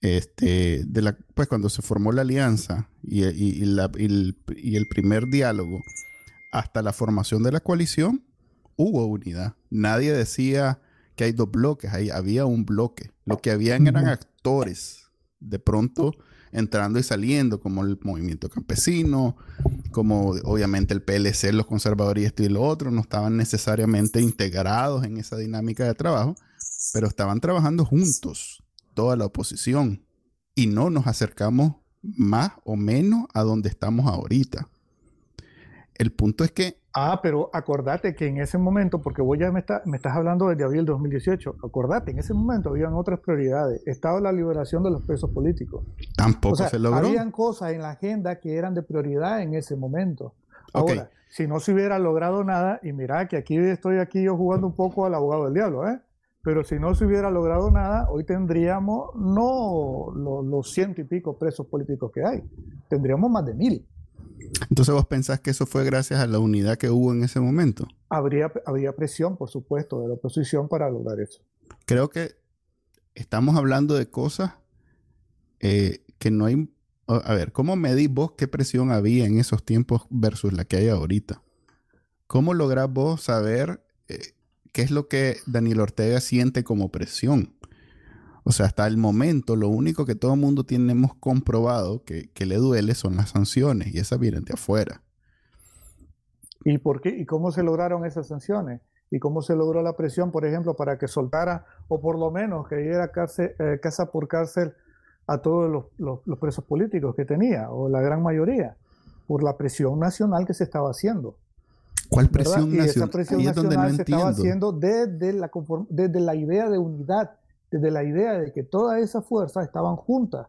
este, de la, pues cuando se formó la alianza y, el, primer diálogo hasta la formación de la coalición, hubo unidad. Nadie decía que hay dos bloques, ahí había un bloque. Lo que habían eran actores, de pronto entrando y saliendo, como el movimiento campesino, como obviamente el PLC, los conservadores y esto y lo otro, no estaban necesariamente integrados en esa dinámica de trabajo, pero estaban trabajando juntos toda la oposición y no nos acercamos más o menos a donde estamos ahorita. El punto es que... Ah, pero acordate que en ese momento, porque vos ya me, estás hablando desde abril 2018, acordate, en ese momento habían otras prioridades. Estaba la liberación de los presos políticos. Tampoco se logró. Habían cosas en la agenda que eran de prioridad en ese momento. Ahora, si no se hubiera logrado nada, y mira que aquí estoy aquí yo jugando un poco al abogado del diablo, ¿eh? Pero si no se hubiera logrado nada, hoy tendríamos no los, ciento y pico presos políticos que hay, tendríamos más de mil. Entonces vos pensás que eso fue gracias a la unidad que hubo en ese momento. Habría, habría presión, por supuesto, de la oposición para lograr eso. Creo que estamos hablando de cosas eh, que no hay... A ver, ¿cómo medís vos qué presión había en esos tiempos versus la que hay ahorita? ¿Cómo lográs vos saber qué es lo que Daniel Ortega siente como presión. O sea, hasta el momento lo único que todo el mundo tenemos comprobado que, le duele son las sanciones y esas vienen de afuera. ¿Y por qué? ¿Y cómo se lograron esas sanciones? ¿Y cómo se logró la presión, por ejemplo, para que soltara o por lo menos que diera eh, casa por cárcel a todos los presos políticos que tenía, o la gran mayoría? Por la presión nacional que se estaba haciendo. ¿Cuál presión nacional? Y esa presión nacional se estaba haciendo desde la, desde la idea de unidad, desde la idea de que todas esas fuerzas estaban juntas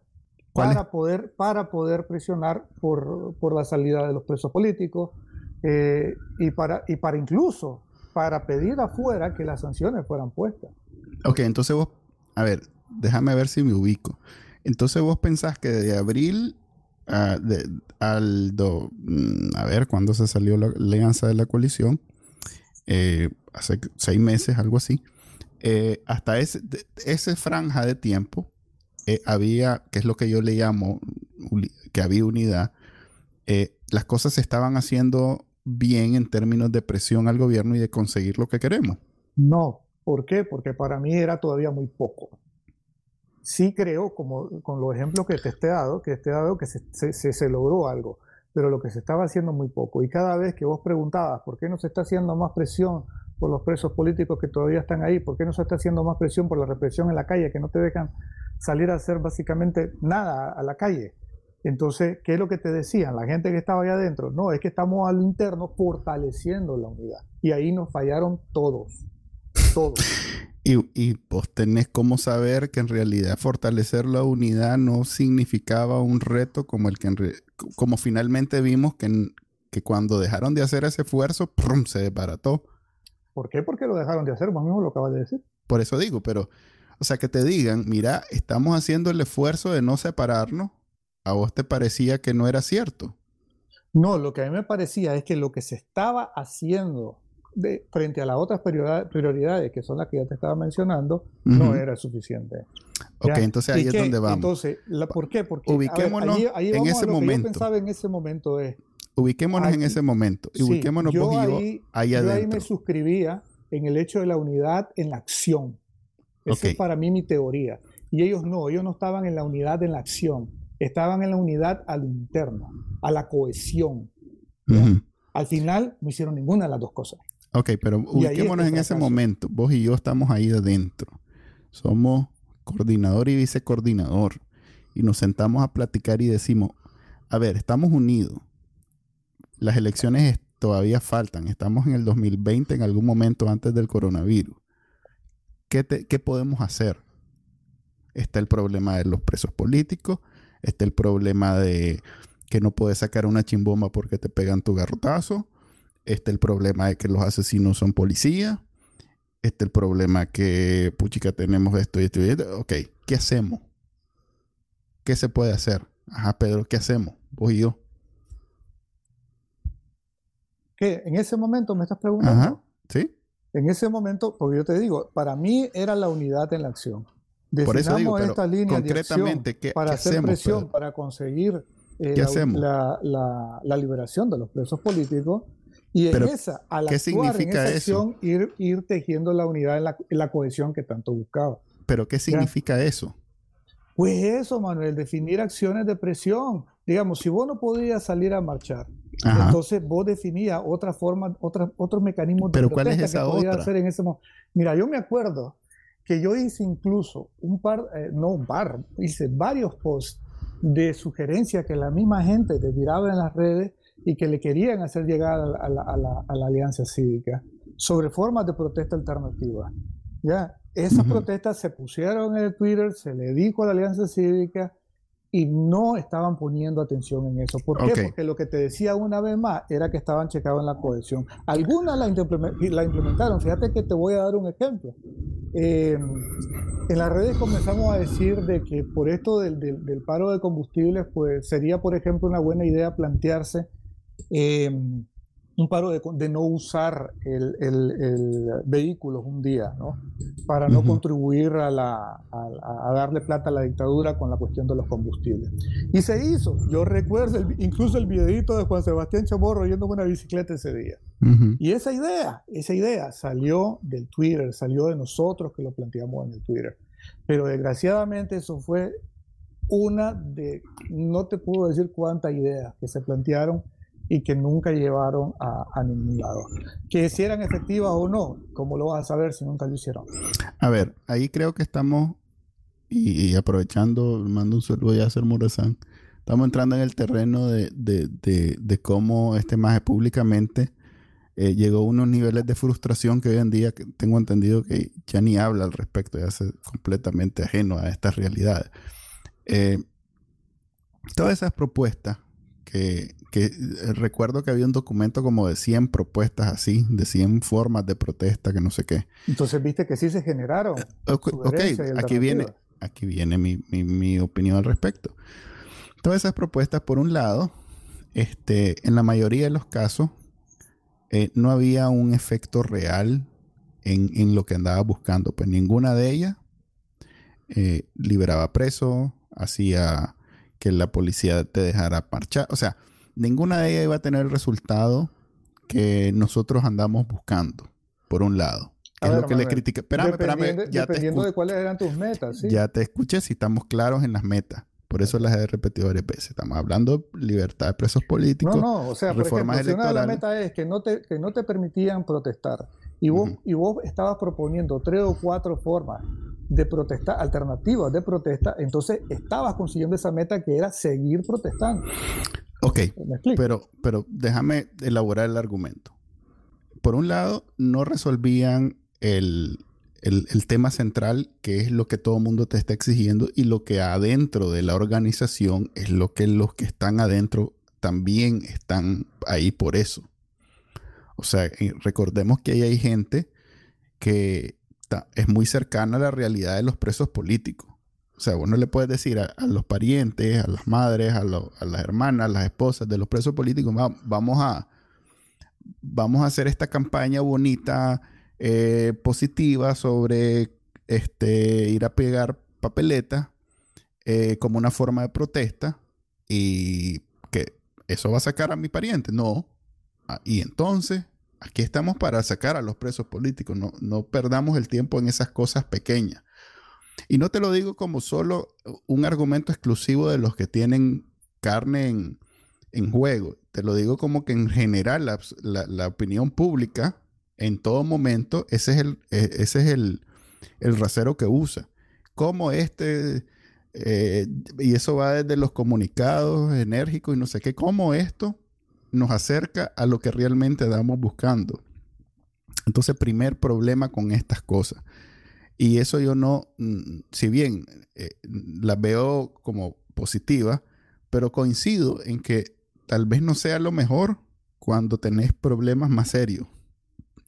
para poder, para poder presionar por, por, la salida de los presos políticos eh, y, para, y para incluso para pedir afuera que las sanciones fueran puestas. Ok, entonces vos, a ver, déjame ver si me ubico. Entonces vos pensás que de abril Ah, al mm, a ver, cuando se salió la alianza de la coalición, eh, hace seis meses, algo así, eh, hasta ese, ese, franja de tiempo eh, había, que es lo que yo le llamo, que había unidad, las cosas se estaban haciendo bien en términos de presión al gobierno y de conseguir lo que queremos. No, ¿por qué? Porque para mí era todavía muy poco sí creo, como con los ejemplos que te he dado, que te he dado que se, se, logró algo, pero lo que se estaba haciendo muy poco. Y cada vez que vos preguntabas, ¿por qué no se está haciendo más presión por los presos políticos que todavía están ahí? ¿Por qué no se está haciendo más presión por la represión en la calle, que no te dejan salir a hacer básicamente nada a la calle? Entonces, ¿qué es lo que te decían? La gente que estaba allá adentro, no, es que estamos al interno fortaleciendo la unidad. Y ahí nos fallaron todos, todos. Y, y pues tenés como saber que en realidad fortalecer la unidad no significaba un reto como el que como finalmente vimos que, que cuando dejaron de hacer ese esfuerzo, ¡prum! se desbarató. ¿Por qué? Porque lo dejaron de hacer, vos mismo lo acabas de decir. Por eso digo, pero, o sea, que te digan, mira, estamos haciendo el esfuerzo de no separarnos, ¿a vos te parecía que no era cierto? No, lo que a mí me parecía es que lo que se estaba haciendo frente a las otras prioridades, que son las que ya te estaba mencionando, no era suficiente. Ok, entonces ahí es donde vamos. Entonces, ¿por qué? Porque ubiquémonos en ese momento. yo pensaba en ese momento es. Ubiquémonos en ese momento. Y ubiquémonos yo ahí, ahí adentro. Yo ahí me suscribía en el hecho de la unidad en la acción. Esa es para mí mi teoría. Y ellos no, ellos no estaban en la unidad en la acción, estaban en la unidad al interno, a la cohesión. Al final no hicieron ninguna de las dos cosas. Ok, pero ubiquémonos en ese momento. Vos y yo estamos ahí adentro. Somos coordinador y vicecoordinador. Y nos sentamos a platicar y decimos, a ver, estamos unidos. Las elecciones todavía faltan. Estamos en el 2020, en algún momento antes del coronavirus. ¿Qué, qué podemos hacer? Está el problema de los presos políticos. Está el problema de que no puedes sacar una chimbomba porque te pegan tu garrotazo Está el problema de que los asesinos son policías. Está el problema que, puchica, tenemos esto y esto y esto. Ok, ¿qué hacemos? ¿Qué se puede hacer? Ajá, Pedro, ¿qué hacemos? Vos y yo. ¿Qué? ¿En ese momento me estás preguntando? Ajá, sí. En ese momento, porque yo te digo, para mí era la unidad en la acción. Por eso digo, esta línea concretamente, ¿qué, para hacer presión, para conseguir eh, la, la, liberación de los presos políticos y en esa, al ¿qué significa eso? ir, ir tejiendo la unidad en la, cohesión que tanto buscaba. ¿Pero qué significa eso? Pues eso, Manuel, definir acciones de presión. Digamos, si vos no podías salir a marchar, entonces vos definías otra forma, otra, otros mecanismos de ¿Pero cuál es esa que podías hacer en ese momento. Mira, yo me acuerdo que yo hice incluso un par, eh, no un par, hice varios posts de sugerencias que la misma gente te tiraba en las redes y que le querían hacer llegar a la, alianza cívica sobre formas de protesta alternativa. ¿ya? Esas protestas se pusieron en el Twitter, se le dijo a la alianza cívica y no estaban poniendo atención en eso. ¿Por qué? Porque lo que te decía una vez más era que estaban checados en la cohesión. Algunas la, la implementaron. Fíjate que te voy a dar un ejemplo. Eh, en las redes comenzamos a decir de que por esto del, del, paro de combustibles, pues sería, por ejemplo, una buena idea plantearse eh, un paro de, no usar el, el, vehículo un día, ¿no? Para no contribuir a, la, a, darle plata a la dictadura con la cuestión de los combustibles. Y se hizo. Yo recuerdo incluso el videito de Juan Sebastián Chamorro yendo con una bicicleta ese día. Y esa idea, esa idea salió del Twitter, salió de nosotros que lo planteamos en el Twitter. Pero desgraciadamente eso fue una de, no te puedo decir cuántas ideas que se plantearon y que nunca llevaron a, ningún lado. Que si eran efectivas o no, ¿cómo lo vas a saber si nunca lo hicieron? A ver, ahí creo que estamos, y, aprovechando, mando un saludo ya a hacer Murazán, estamos entrando en el terreno de, de, de, cómo este más públicamente eh, llegó a unos niveles de frustración que hoy en día tengo entendido que ya ni habla al respecto, ya es completamente ajeno a estas realidades. Eh, todas esas propuestas que, que eh, recuerdo que había un documento como de 100 propuestas así, de 100 formas de protesta, que no sé qué. Entonces viste que sí se generaron. ok, aquí viene, aquí viene mi, mi, opinión al respecto. Todas esas propuestas, por un lado, este, en la mayoría de los casos, eh, no había un efecto real en, en, lo que andaba buscando. Pues ninguna de ellas eh, liberaba preso, hacía que la policía te dejara marchar. O sea, ninguna de ellas iba a tener el resultado que nosotros andamos buscando, por un lado. es lo que le critica. Espérame, espérame. Ya dependiendo de cuáles eran tus metas, ¿sí? Ya te escuché si estamos claros en las metas. Por eso las he repetido varias veces. Estamos hablando de libertad de presos políticos. No, no, o sea, por ejemplo, una de las metas es que no te, que no te permitían protestar. Y vos, y vos estabas proponiendo tres o cuatro formas de protesta, alternativas de protesta, entonces estabas consiguiendo esa meta que era seguir protestando. Ok, pero, pero déjame elaborar el argumento. Por un lado, no resolvían el, tema central, que es lo que todo el mundo te está exigiendo, y lo que adentro de la organización es lo que los que están adentro también están ahí por eso. O sea, recordemos que ahí hay gente que es muy cercana a la realidad de los presos políticos. O sea, vos no le puedes decir a, los parientes, a las madres, a, las hermanas, a las esposas de los presos políticos, vamos a, vamos a hacer esta campaña bonita, eh, positiva sobre este, ir a pegar papeletas eh, como una forma de protesta y que eso va a sacar a mi pariente. No. Ah, y entonces, aquí estamos para sacar a los presos políticos. No, no perdamos el tiempo en esas cosas pequeñas. Y no te lo digo como solo un argumento exclusivo de los que tienen carne en, juego. Te lo digo como que en general la, opinión pública en todo momento, ese es el, e, ese es el, rasero que usa. Como este, eh, y eso va desde los comunicados enérgicos y no sé qué, cómo esto nos acerca a lo que realmente estamos buscando. Entonces, primer problema con estas cosas. Y eso yo no, mm, si bien eh, la veo como positiva, pero coincido en que tal vez no sea lo mejor cuando tenés problemas más serios.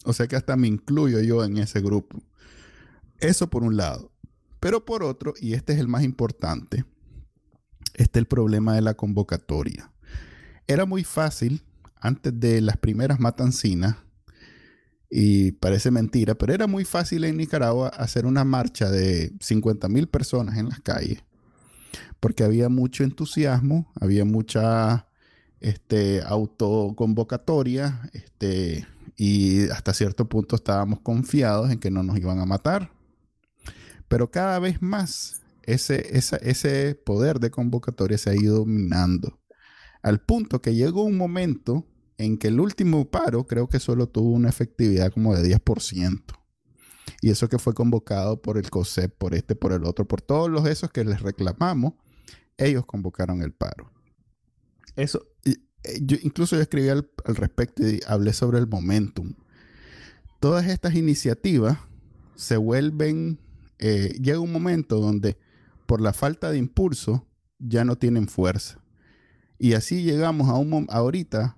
O sea que hasta me incluyo yo en ese grupo. Eso por un lado. Pero por otro, y este es el más importante, este es el problema de la convocatoria. Era muy fácil antes de las primeras matancinas y parece mentira, pero era muy fácil en Nicaragua hacer una marcha de 50 mil personas en las calles, porque había mucho entusiasmo, había mucha este, autoconvocatoria, este, y hasta cierto punto estábamos confiados en que no nos iban a matar. Pero cada vez más ese, ese poder de convocatoria se ha ido dominando, al punto que llegó un momento en que el último paro creo que solo tuvo una efectividad como de 10%. Y eso que fue convocado por el COSEP, por este, por el otro, por todos los esos que les reclamamos, ellos convocaron el paro. Eso, eh, yo incluso yo escribí al, respecto y hablé sobre el momentum. Todas estas iniciativas se vuelven, eh, llega un momento donde por la falta de impulso ya no tienen fuerza. Y así llegamos a un ahorita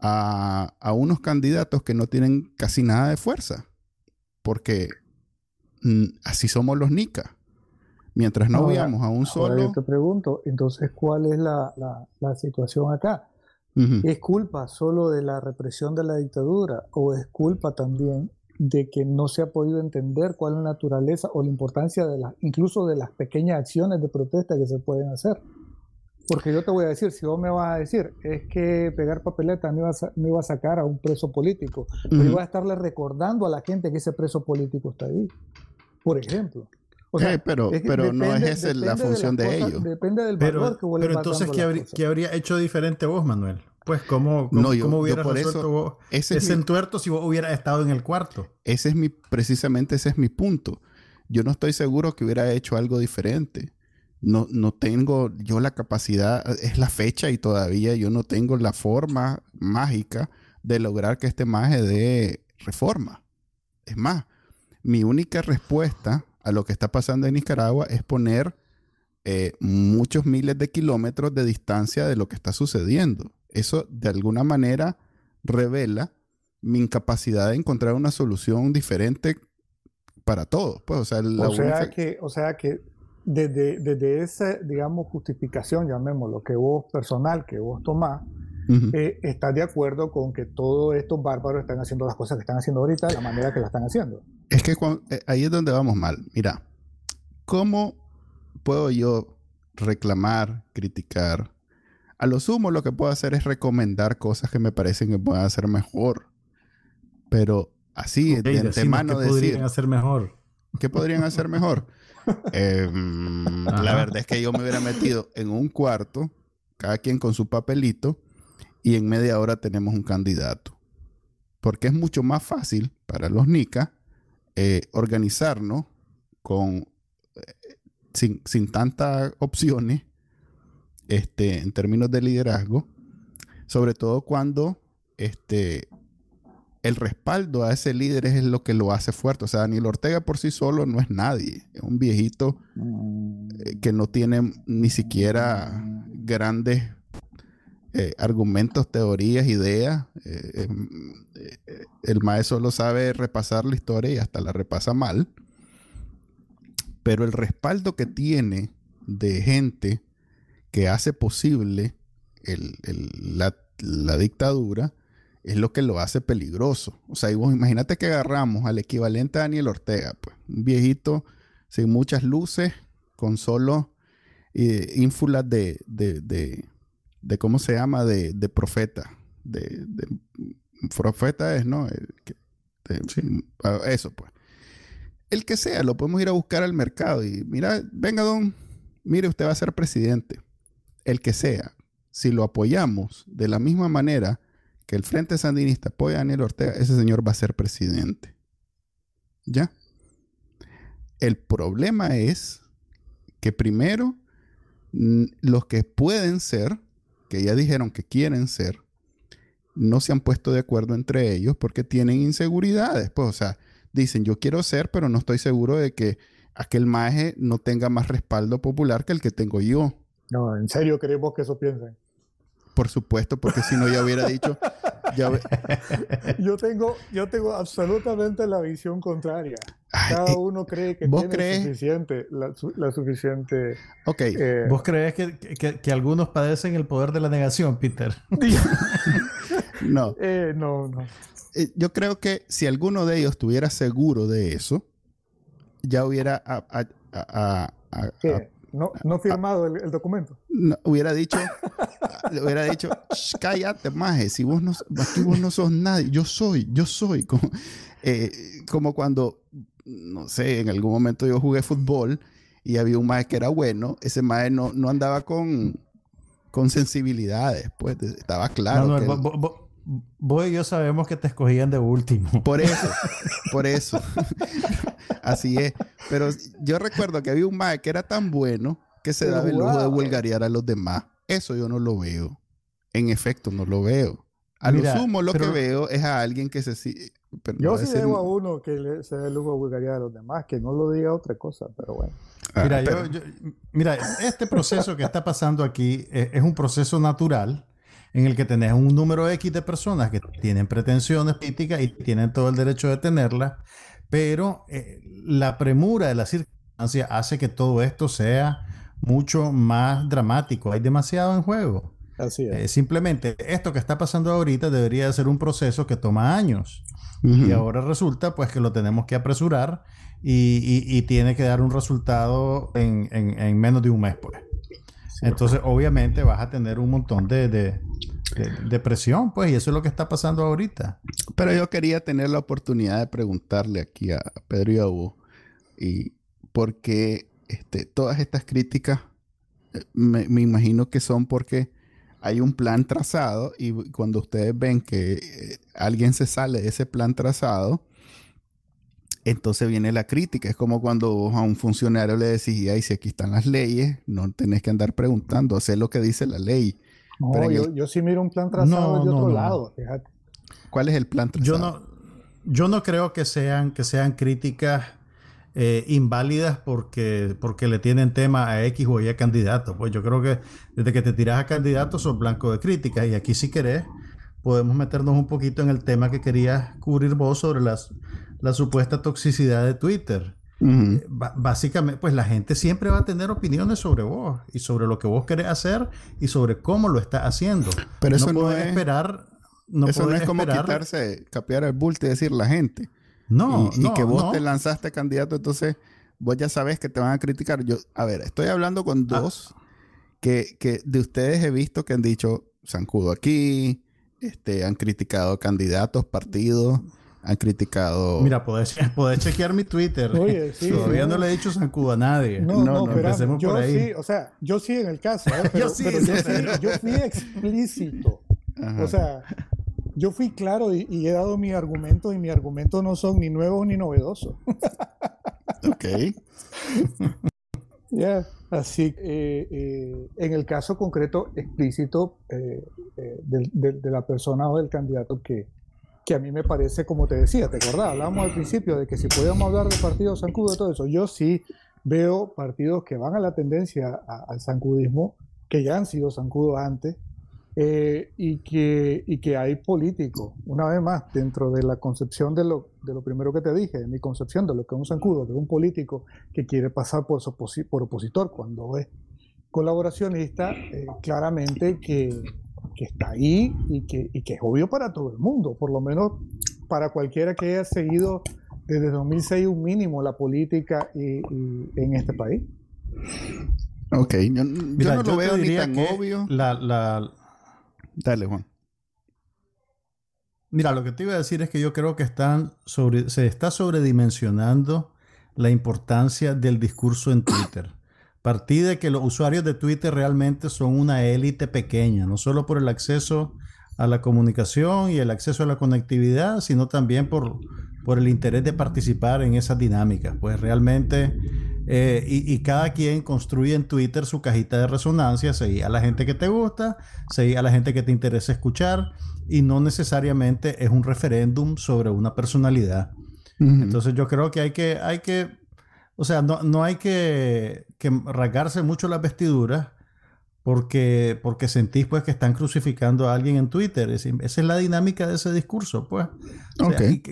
a, a, unos candidatos que no tienen casi nada de fuerza. Porque mm, así somos los NICA. Mientras no veamos a un solo. Yo te pregunto, entonces, ¿cuál es la, la, situación acá? ¿Es culpa solo de la represión de la dictadura o es culpa también de que no se ha podido entender cuál es la naturaleza o la importancia de las, incluso de las pequeñas acciones de protesta que se pueden hacer? Porque yo te voy a decir, si vos me vas a decir, es que pegar papeleta no iba a, no iba a sacar a un preso político, pero iba a estarle recordando a la gente que ese preso político está ahí, por ejemplo. Eh, pero pero no es esa la función de, ellos. Depende del valor que Pero entonces, ¿qué, habría hecho diferente vos, Manuel? Pues, ¿cómo, cómo, no, hubieras resuelto vos ese, entuerto si vos hubieras estado en el cuarto? Ese es mi, precisamente ese es mi punto. Yo no estoy seguro que hubiera hecho algo diferente. No, no tengo yo la capacidad, es la fecha y todavía yo no tengo la forma mágica de lograr que este maje de reforma. Es más, mi única respuesta a lo que está pasando en Nicaragua es poner eh, muchos miles de kilómetros de distancia de lo que está sucediendo. Eso de alguna manera revela mi incapacidad de encontrar una solución diferente para todos. Pues, o sea, o sea que, o sea que desde, desde esa, digamos, justificación, llamémoslo, que vos personal, que vos tomás, eh, estás de acuerdo con que todos estos bárbaros están haciendo las cosas que están haciendo ahorita de la manera que la están haciendo. Es que eh, ahí es donde vamos mal. Mira, ¿cómo puedo yo reclamar, criticar? A lo sumo lo que puedo hacer es recomendar cosas que me parecen que puedan hacer mejor. Pero así, de antemano ¿qué podrían hacer mejor? ¿Qué podrían hacer mejor? Em, la verdad es que yo me hubiera metido en un cuarto, cada quien con su papelito, y en media hora tenemos un candidato. Porque es mucho más fácil para los NICA eh, organizarnos con, eh, sin, sin tantas opciones este, en términos de liderazgo, sobre todo cuando este, el respaldo a ese líder es lo que lo hace fuerte. O sea, Daniel Ortega por sí solo no es nadie. Es un viejito eh, que no tiene ni siquiera grandes argumentos, teorías, ideas. Em, el maestro solo sabe repasar la historia y hasta la repasa mal. Pero el respaldo que tiene de gente que hace posible la, dictadura es lo que lo hace peligroso. O sea, imagínate que agarramos al equivalente a Daniel Ortega, pues, un viejito sin muchas luces, con solo eh, ínfulas de, de, ¿cómo se llama? De, profeta. De, profeta es, ¿no? Eso, pues. El que sea, lo podemos ir a buscar al mercado y mira, venga, don, mire, usted va a ser presidente. El que sea, si lo apoyamos de la misma manera que el Frente Sandinista apoya a Daniel Ortega, ese señor va a ser presidente. ¿Ya? El problema es que primero, los que pueden ser, que ya dijeron que quieren ser, no se han puesto de acuerdo entre ellos porque tienen inseguridades. Pues, o sea, dicen, yo quiero ser, pero no estoy seguro de que aquel maje no tenga más respaldo popular que el que tengo yo. No, en serio queremos que eso piensen. Por supuesto, porque si no ya hubiera dicho. [LAUGHS] yo, tengo, yo tengo absolutamente la visión contraria. Cada eh, uno cree que tiene suficiente, la, suficiente. Ok. Eh, ¿Vos crees que, que, algunos padecen el poder de la negación, Peter? [LAUGHS] no. Eh, no, no. yo creo que si alguno de ellos estuviera seguro de eso, ya hubiera no, no firmado el, documento. hubiera dicho, [LAUGHS] hubiera dicho, cállate, maje, si vos no, vos no sos nadie, yo soy, yo soy. [LAUGHS] Como, eh, como cuando, no sé, en algún momento yo jugué fútbol y había un maje que era bueno, ese maje no, no andaba con, con sensibilidades, pues estaba claro. Vos y yo sabemos que te escogían de último. Por eso, [LAUGHS] por eso. Así es. Pero yo recuerdo que había un mae que era tan bueno que se daba el lujo de vulgarear a los demás. Eso yo no lo veo. En efecto, no lo veo. A lo sumo lo que veo es a alguien que se... yo sí veo a uno que se da el lujo de vulgarear a los demás, que no lo diga otra cosa, pero bueno. Ah, mira, mira, este proceso que está pasando aquí es, es, un proceso natural en el que tenés un número X de personas que tienen pretensiones políticas y tienen todo el derecho de tenerlas, pero eh, la premura de la circunstancia hace que todo esto sea mucho más dramático. Hay demasiado en juego. Así es. Eh, simplemente esto que está pasando ahorita debería ser un proceso que toma años. Y ahora resulta pues que lo tenemos que apresurar y, tiene que dar un resultado en, en, menos de un mes pues. Entonces obviamente vas a tener un montón de, de, de, presión pues y eso es lo que está pasando ahorita. Pero yo quería tener la oportunidad de preguntarle aquí a Pedro y a Hugo y porque este, todas estas críticas eh, me, me imagino que son porque hay un plan trazado y cuando ustedes ven que eh, alguien se sale de ese plan trazado, entonces viene la crítica. Es como cuando a un funcionario le decís, y si aquí están las leyes, no tenés que andar preguntando, sé lo que dice la ley. No, yo, sí miro un plan trazado de otro lado, fíjate. ¿Cuál es el plan trazado? Yo no, yo no creo que sean, que sean críticas eh, inválidas porque, porque le tienen tema a X o Y candidato. Pues yo creo que desde que te tiras a candidatos son blanco de críticas. Y aquí si querés, podemos meternos un poquito en el tema que querías cubrir vos sobre las, la supuesta toxicidad de Twitter. Eh, básicamente, pues la gente siempre va a tener opiniones sobre vos y sobre lo que vos querés hacer y sobre cómo lo estás haciendo. Pero eso no, es esperar. No eso no es como quitarse, capear el bulto y decir la gente. No, y, que vos te lanzaste candidato, entonces vos ya sabes que te van a criticar. Yo, a ver, estoy hablando con ah. dos que, que, de ustedes he visto que han dicho zancudo aquí, este, han criticado candidatos, partidos, han criticado. Mira, podés, chequear mi Twitter. Oye, [LAUGHS] sí, Todavía no le he dicho zancudo a nadie. No, no, no, empecemos yo por ahí. Sí, o sea, yo sí en el caso, ¿eh? [LAUGHS] pero, yo, sí, yo, fui explícito. O sea, yo fui claro y, he dado mi argumento y mis argumentos no son ni nuevos ni novedosos. [LAUGHS] ok. Ya, así eh, eh, en el caso concreto explícito eh, de, la persona o del candidato que, que a mí me parece, como te decía, ¿te acordás? Hablábamos al principio de que si podíamos hablar de partidos zancudo y todo eso. Yo sí veo partidos que van a la tendencia al zancudismo, que ya han sido zancudos antes, eh, y, que, y que hay políticos, una vez más, dentro de la concepción de lo, de lo primero que te dije, de mi concepción de lo que es un zancudo, de un político que quiere pasar por, por opositor cuando es colaboracionista, eh, claramente que, que, está ahí y que, y que es obvio para todo el mundo, por lo menos para cualquiera que haya seguido desde 2006 un mínimo la política y, en este país. Ok, yo, no lo veo ni tan obvio. La, la, Dale, Juan. Mira, lo que te iba a decir es que yo creo que están sobre, se está sobredimensionando la importancia del discurso en Twitter. Partí de que los usuarios de Twitter realmente son una élite pequeña, no solo por el acceso a la comunicación y el acceso a la conectividad, sino también por, por el interés de participar en esas dinámicas. Pues realmente eh, y, cada quien construye en Twitter su cajita de resonancia, seguí a la gente que te gusta, seguí a la gente que te interesa escuchar, y no necesariamente es un referéndum sobre una personalidad. Entonces yo creo que hay que, hay que, o sea, no, no hay que, que rasgarse mucho las vestiduras porque, porque sentís pues que están crucificando a alguien en Twitter. esa es la dinámica de ese discurso, pues.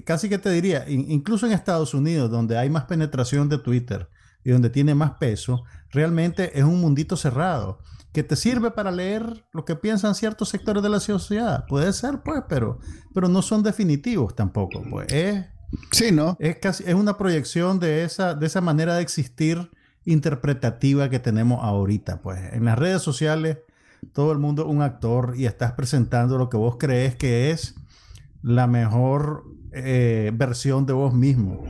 casi que te diría, incluso en Estados Unidos, donde hay más penetración de Twitter, y donde tiene más peso, realmente es un mundito cerrado que te sirve para leer lo que piensan ciertos sectores de la sociedad. Puede ser, pues, pero, pero no son definitivos tampoco. Pues es, sí, ¿no? Es, casi, es una proyección de esa, de esa manera de existir interpretativa que tenemos ahorita. Pues en las redes sociales todo el mundo es un actor y estás presentando lo que vos crees que es la mejor eh, versión de vos mismo.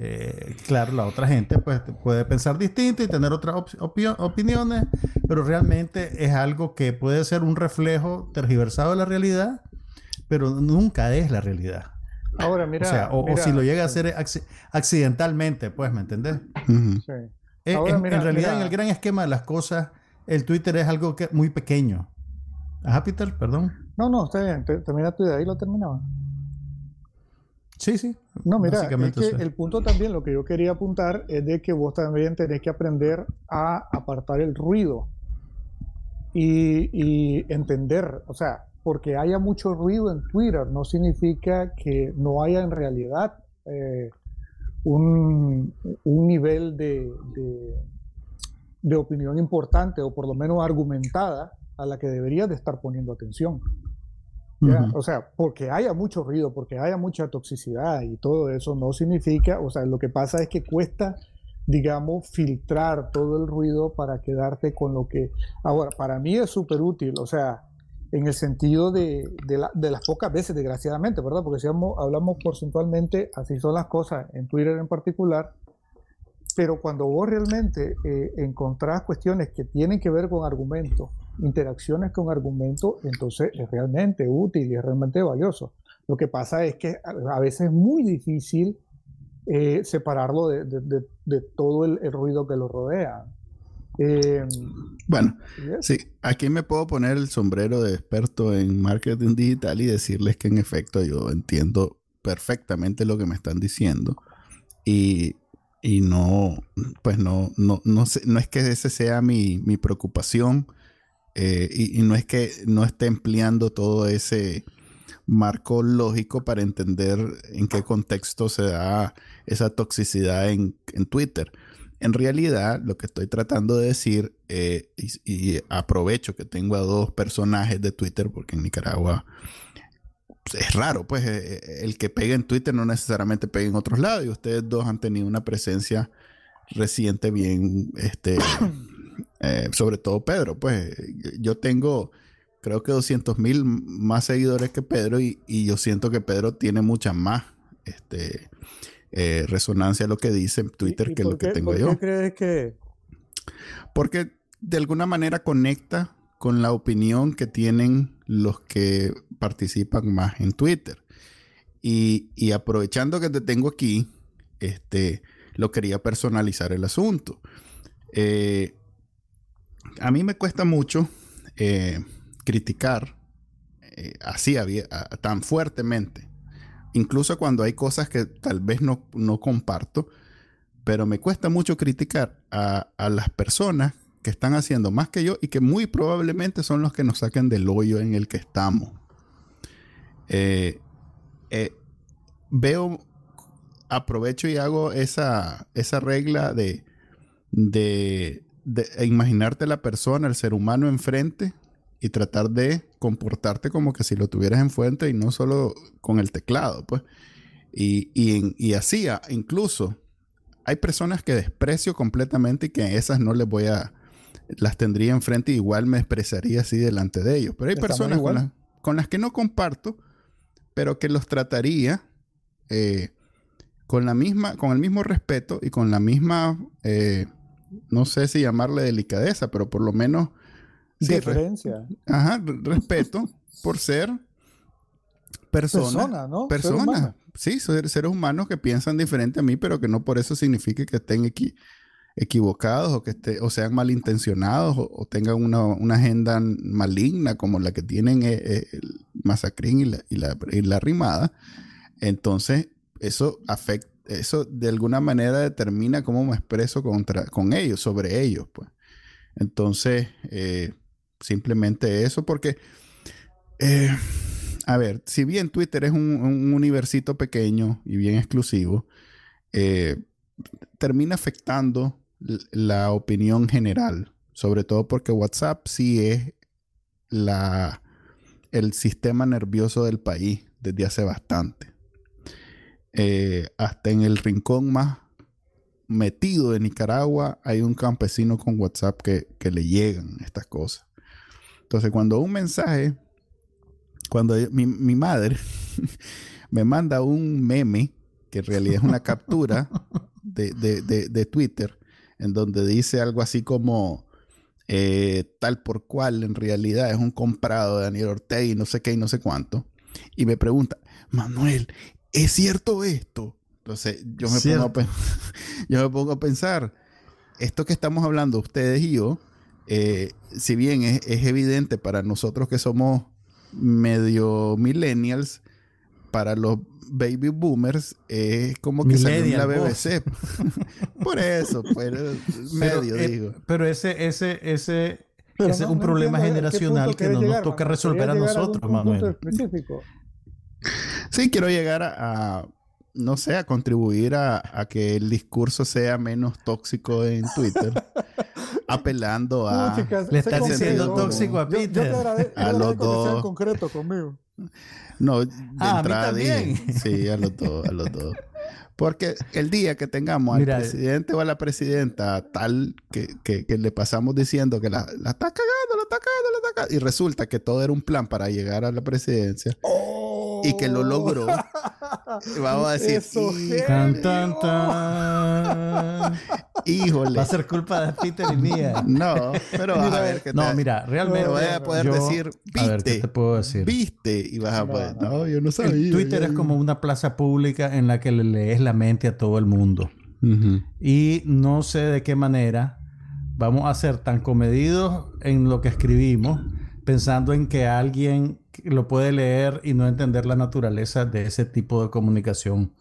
Eh, claro, la otra gente pues, puede pensar distinto y tener otras opiniones, pero realmente es algo que puede ser un reflejo tergiversado de la realidad, pero nunca es la realidad. Ahora, mira. O, si lo llega a hacer accidentalmente, pues, ¿me entendés? sí. Eh, en, realidad, en el gran esquema de las cosas, el Twitter es algo que, muy pequeño. Ajá, Peter, perdón. No, no, está bien. Termina tu idea y lo terminaba. Sí, sí. No, mira, es que el punto también, lo que yo quería apuntar es de que vos también tenés que aprender a apartar el ruido y, entender, o sea, porque haya mucho ruido en Twitter no significa que no haya en realidad eh, un, nivel de, de, opinión importante o por lo menos argumentada a la que deberías de estar poniendo atención. O sea, porque haya mucho ruido, porque haya mucha toxicidad y todo eso no significa, o sea, lo que pasa es que cuesta, digamos, filtrar todo el ruido para quedarte con lo que... Ahora, para mí es súper útil, o sea, en el sentido de, de, las pocas veces, desgraciadamente, ¿verdad? Porque si hablamos porcentualmente, así son las cosas, en Twitter en particular, pero cuando vos realmente eh, encontrás cuestiones que tienen que ver con argumentos, interacciones con argumentos, entonces es realmente útil y es realmente valioso. Lo que pasa es que a veces es muy difícil eh, separarlo de, de, todo el, ruido que lo rodea. Eh, bueno, sí, aquí me puedo poner el sombrero de experto en marketing digital y decirles que en efecto yo entiendo perfectamente lo que me están diciendo. Y y no, pues no, no, no, sé, no es que ese sea mi, preocupación eh, y, no es que no esté empleando todo ese marco lógico para entender en qué contexto se da esa toxicidad en, Twitter. En realidad, lo que estoy tratando de decir, eh, y, aprovecho que tengo a dos personajes de Twitter, porque en Nicaragua es raro, pues eh, eh, el que pega en Twitter no necesariamente pega en otros lados y ustedes dos han tenido una presencia reciente bien, este, [COUGHS] eh, sobre todo Pedro, pues yo tengo creo que 200 mil más seguidores que Pedro y, yo siento que Pedro tiene mucha más este, resonancia a lo que dice Twitter que lo que tengo yo. ¿Por qué crees que...? Porque de alguna manera conecta con la opinión que tienen los que participan más en Twitter. Y, aprovechando que te tengo aquí, este, lo quería personalizar el asunto. Eh, a mí me cuesta mucho eh, criticar eh, así tan fuertemente, incluso cuando hay cosas que tal vez no, comparto, pero me cuesta mucho criticar a, a las personas que están haciendo más que yo y que muy probablemente son los que nos saquen del hoyo en el que estamos. Eh, eh, veo, aprovecho y hago esa, esa regla de, de, imaginarte la persona, el ser humano enfrente y tratar de comportarte como que si lo tuvieras enfrente y no solo con el teclado, pues. Y, y, así, incluso, hay personas que desprecio completamente y que a esas no les voy a, las tendría enfrente y igual me expresaría así delante de ellos. Pero hay personas con las, que no comparto, pero que los trataría eh, con la misma, con el mismo respeto y con la misma, eh, no sé si llamarle delicadeza, pero por lo menos diferencia. ajá, respeto por ser personas, persona, ¿no? personas, sí, seres humanos que piensan diferente a mí, pero que no por eso signifique que estén aquí equivocados o que esté, o sean malintencionados o, tengan una, agenda maligna como la que tienen eh, eh, el Masacrín y la, y, la, y la Rimada, entonces eso afecta, eso de alguna manera determina cómo me expreso contra, con ellos, sobre ellos, pues. Entonces, eh, simplemente eso, porque, a ver, si bien Twitter es un, un universito pequeño y bien exclusivo, termina afectando la opinión general, sobre todo porque WhatsApp sí es la, el sistema nervioso del país desde hace bastante. Eh, hasta en el rincón más metido de Nicaragua hay un campesino con WhatsApp que, le llegan estas cosas. Entonces, cuando un mensaje, cuando mi, madre [LAUGHS] me manda un meme, que en realidad es una captura de, de Twitter, en donde dice algo así como eh, tal por cual en realidad es un comprado de Daniel Ortega y no sé qué y no sé cuánto. Y me pregunta, Manuel, ¿es cierto esto? Entonces yo me, pongo a, [LAUGHS] yo me pongo a pensar, esto que estamos hablando ustedes y yo, eh, si bien es, evidente para nosotros que somos medio millennials, para los baby boomers es como que salió la BBC. [LAUGHS] Por eso, pues, medio eh, digo. Pero ese, ese, ese, ese es un problema generacional que no nos toca resolver a nosotros, Manuel. Sí, quiero llegar a, no sé, a contribuir a, que el discurso sea menos tóxico en Twitter. [LAUGHS] apelando a... Le estás diciendo tóxico a Peter. a los dos. concreto conmigo. No, de ah, entrada sí, a los dos, a los dos. Porque el día que tengamos al presidente o a la presidenta tal que, que, le pasamos diciendo que la, la, está cagando, la está cagando, la está cagando, y resulta que todo era un plan para llegar a la presidencia. Oh y que lo logró. [LAUGHS] Vamos a decir, Eso tan, tan, tan. híjole. Va a ser culpa de Peter y mía. No, pero vas a ver que No, mira, realmente voy a poder decir, viste. te puedo decir? Viste y vas a poder. No, yo no sabía. Twitter es como una plaza pública en la que le lees la mente a todo el mundo. Y no sé de qué manera vamos a ser tan comedidos en lo que escribimos pensando en que alguien lo puede leer y no entender la naturaleza de ese tipo de comunicación.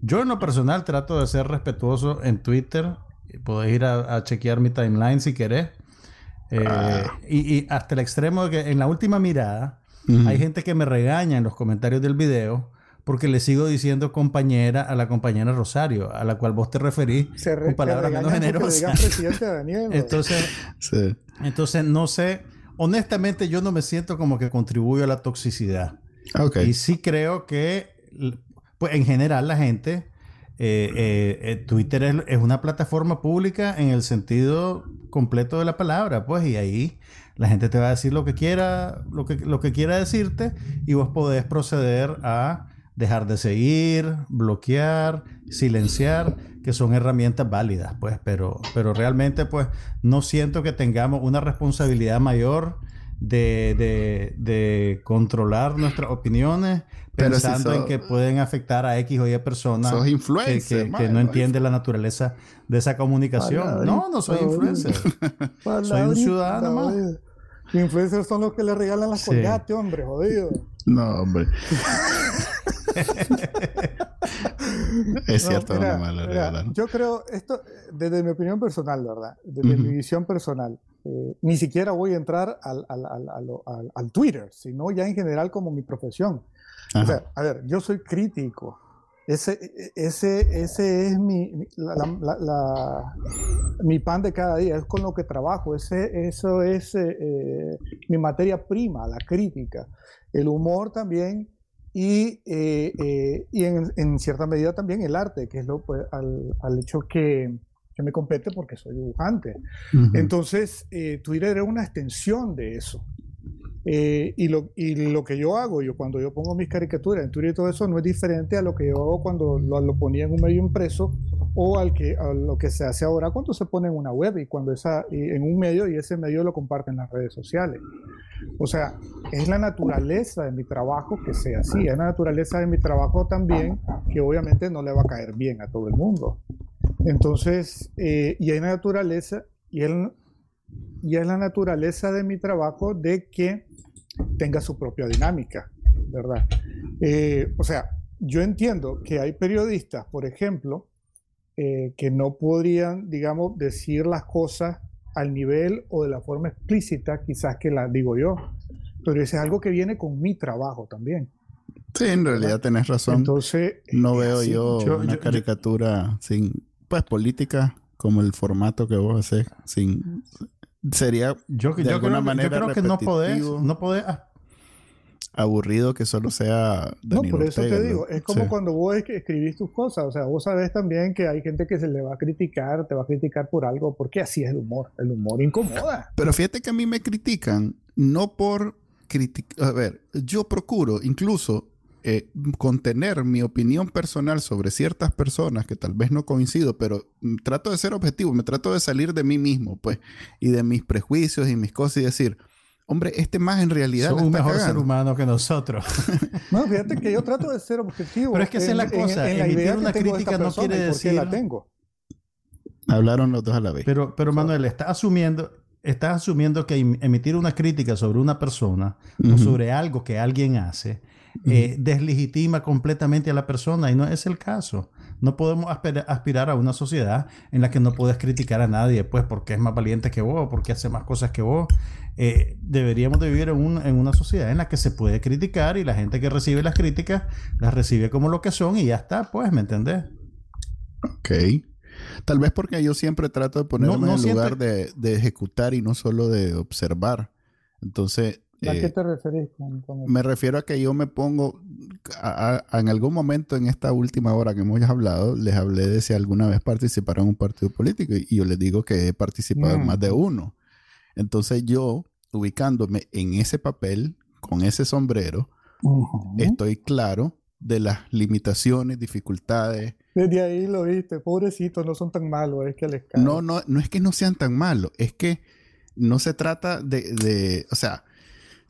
Yo en lo personal trato de ser respetuoso en Twitter. Podés ir a, chequear mi timeline si querés. Eh, ah. y, hasta el extremo de que en la última mirada hay gente que me regaña en los comentarios del video porque le sigo diciendo compañera a la compañera Rosario, a la cual vos te referís con palabras menos generosas. entonces, entonces, no sé honestamente yo no me siento como que contribuyo a la toxicidad. Okay. Y sí creo que, pues en general la gente, eh, eh, eh, Twitter es, una plataforma pública en el sentido completo de la palabra, pues, y ahí la gente te va a decir lo que quiera, lo que, lo que quiera decirte, y vos podés proceder a dejar de seguir, bloquear, silenciar, que son herramientas válidas, pues, pero, pero realmente, pues, no siento que tengamos una responsabilidad mayor de, de, controlar nuestras opiniones pensando en que pueden afectar a X o Y personas que, que, no entienden la naturaleza de esa comunicación. no, no soy influencer. [LAUGHS] soy un ciudadano más. Influencers son los que le regalan las sí. hombre, jodido. No, hombre. [LAUGHS] [LAUGHS] es cierto, no, Yo creo, esto, desde mi opinión personal, ¿verdad? Desde mi visión personal, eh, ni siquiera voy a entrar al, al, al, al, Twitter, sino ya en general como mi profesión. O sea, a ver, yo soy crítico. Ese, ese, ese es mi, la, mi pan de cada día, es con lo que trabajo, ese, eso es eh, eh, mi materia prima, la crítica. El humor también y, eh, eh, y en, en, cierta medida también el arte, que es lo, pues, al, al, hecho que, que, me compete porque soy dibujante. Entonces, eh, Twitter era una extensión de eso. Y, lo, y lo que yo hago, yo cuando yo pongo mis caricaturas en Twitter y todo eso, no es diferente a lo que yo hago cuando lo, lo ponía en un medio impreso o al que, a lo que se hace ahora cuando se pone en una web y cuando esa, en un medio y ese medio lo comparte en las redes sociales. O sea, es la naturaleza de mi trabajo que sea así, es la naturaleza de mi trabajo también que obviamente no le va a caer bien a todo el mundo. Entonces, eh, y hay naturaleza, y, y es la naturaleza de mi trabajo de que tenga su propia dinámica, ¿verdad? Eh, o sea, yo entiendo que hay periodistas, por ejemplo, eh, que no podrían, digamos, decir las cosas al nivel o de la forma explícita quizás que las digo yo. Pero eso es algo que viene con mi trabajo también. Sí, en realidad tenés razón. Entonces, no veo yo, una caricatura sin, pues, política como el formato que vos haces, sin, sería yo, de alguna manera yo creo que no podés, no podés aburrido que solo sea No, por eso te digo, es como cuando vos escribís tus cosas, o sea, vos sabés también que hay gente que se le va a criticar, te va a criticar por algo, porque así es el humor, el humor incomoda. Pero fíjate que a mí me critican no por criticar, a ver, yo procuro incluso eh, contener mi opinión personal sobre ciertas personas que tal vez no coincido, pero trato de ser objetivo, me trato de salir de mí mismo, pues, y de mis prejuicios y mis cosas y decir, hombre, este más en realidad. Es un mejor ser humano que nosotros. [LAUGHS] no, fíjate que yo trato de ser objetivo. Pero es que esa es la cosa. Emitir una crítica no quiere decir. la tengo. Hablaron los dos a la vez. Pero, pero Manuel, está asumiendo, estás asumiendo que emitir una crítica sobre una persona o sobre algo que alguien hace eh, deslegitima completamente a la persona y no es el caso. No podemos aspirar a una sociedad en la que no puedes criticar a nadie, pues porque es más valiente que vos, porque hace más cosas que vos. Eh, deberíamos de vivir en, en, una sociedad en la que se puede criticar y la gente que recibe las críticas las recibe como lo que son y ya está, pues, ¿me entendés? Ok. Tal vez porque yo siempre trato de ponerme en el lugar de, ejecutar y no solo de observar. Entonces... ¿A qué eh, te referís? me refiero a que yo me pongo, en algún momento en esta última hora que hemos hablado, les hablé de si alguna vez participaron en un partido político y, yo les digo que he participado en más de mm. uno. Entonces yo, ubicándome en ese papel, con ese sombrero, estoy claro de las limitaciones, dificultades, desde ahí lo viste, pobrecitos, no son tan malos, es que les cae. No, no, no es que no sean tan malos, es que no se trata de, o sea,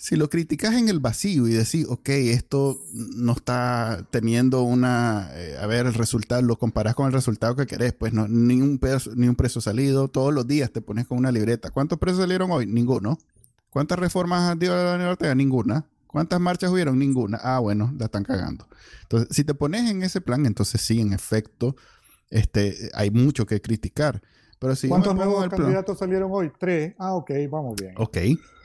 si lo criticas en el vacío y decís, ok, esto no está teniendo una, eh, a ver, el resultado, lo comparas con el resultado que querés, pues no, ni un, peso, ni un precio salido, todos los días te pones con una libreta. ¿Cuántos presos salieron hoy? Ninguno. ¿Cuántas reformas dio la Unión Europea? Ninguna. ¿Cuántas marchas hubieron? Ninguna. Ah, bueno, la están cagando. Entonces, si te pones en ese plan, entonces sí, en efecto, este, hay mucho que criticar. Pero si ¿Cuántos nuevos candidatos salieron hoy? Tres. Ah, ok, vamos bien. Ok.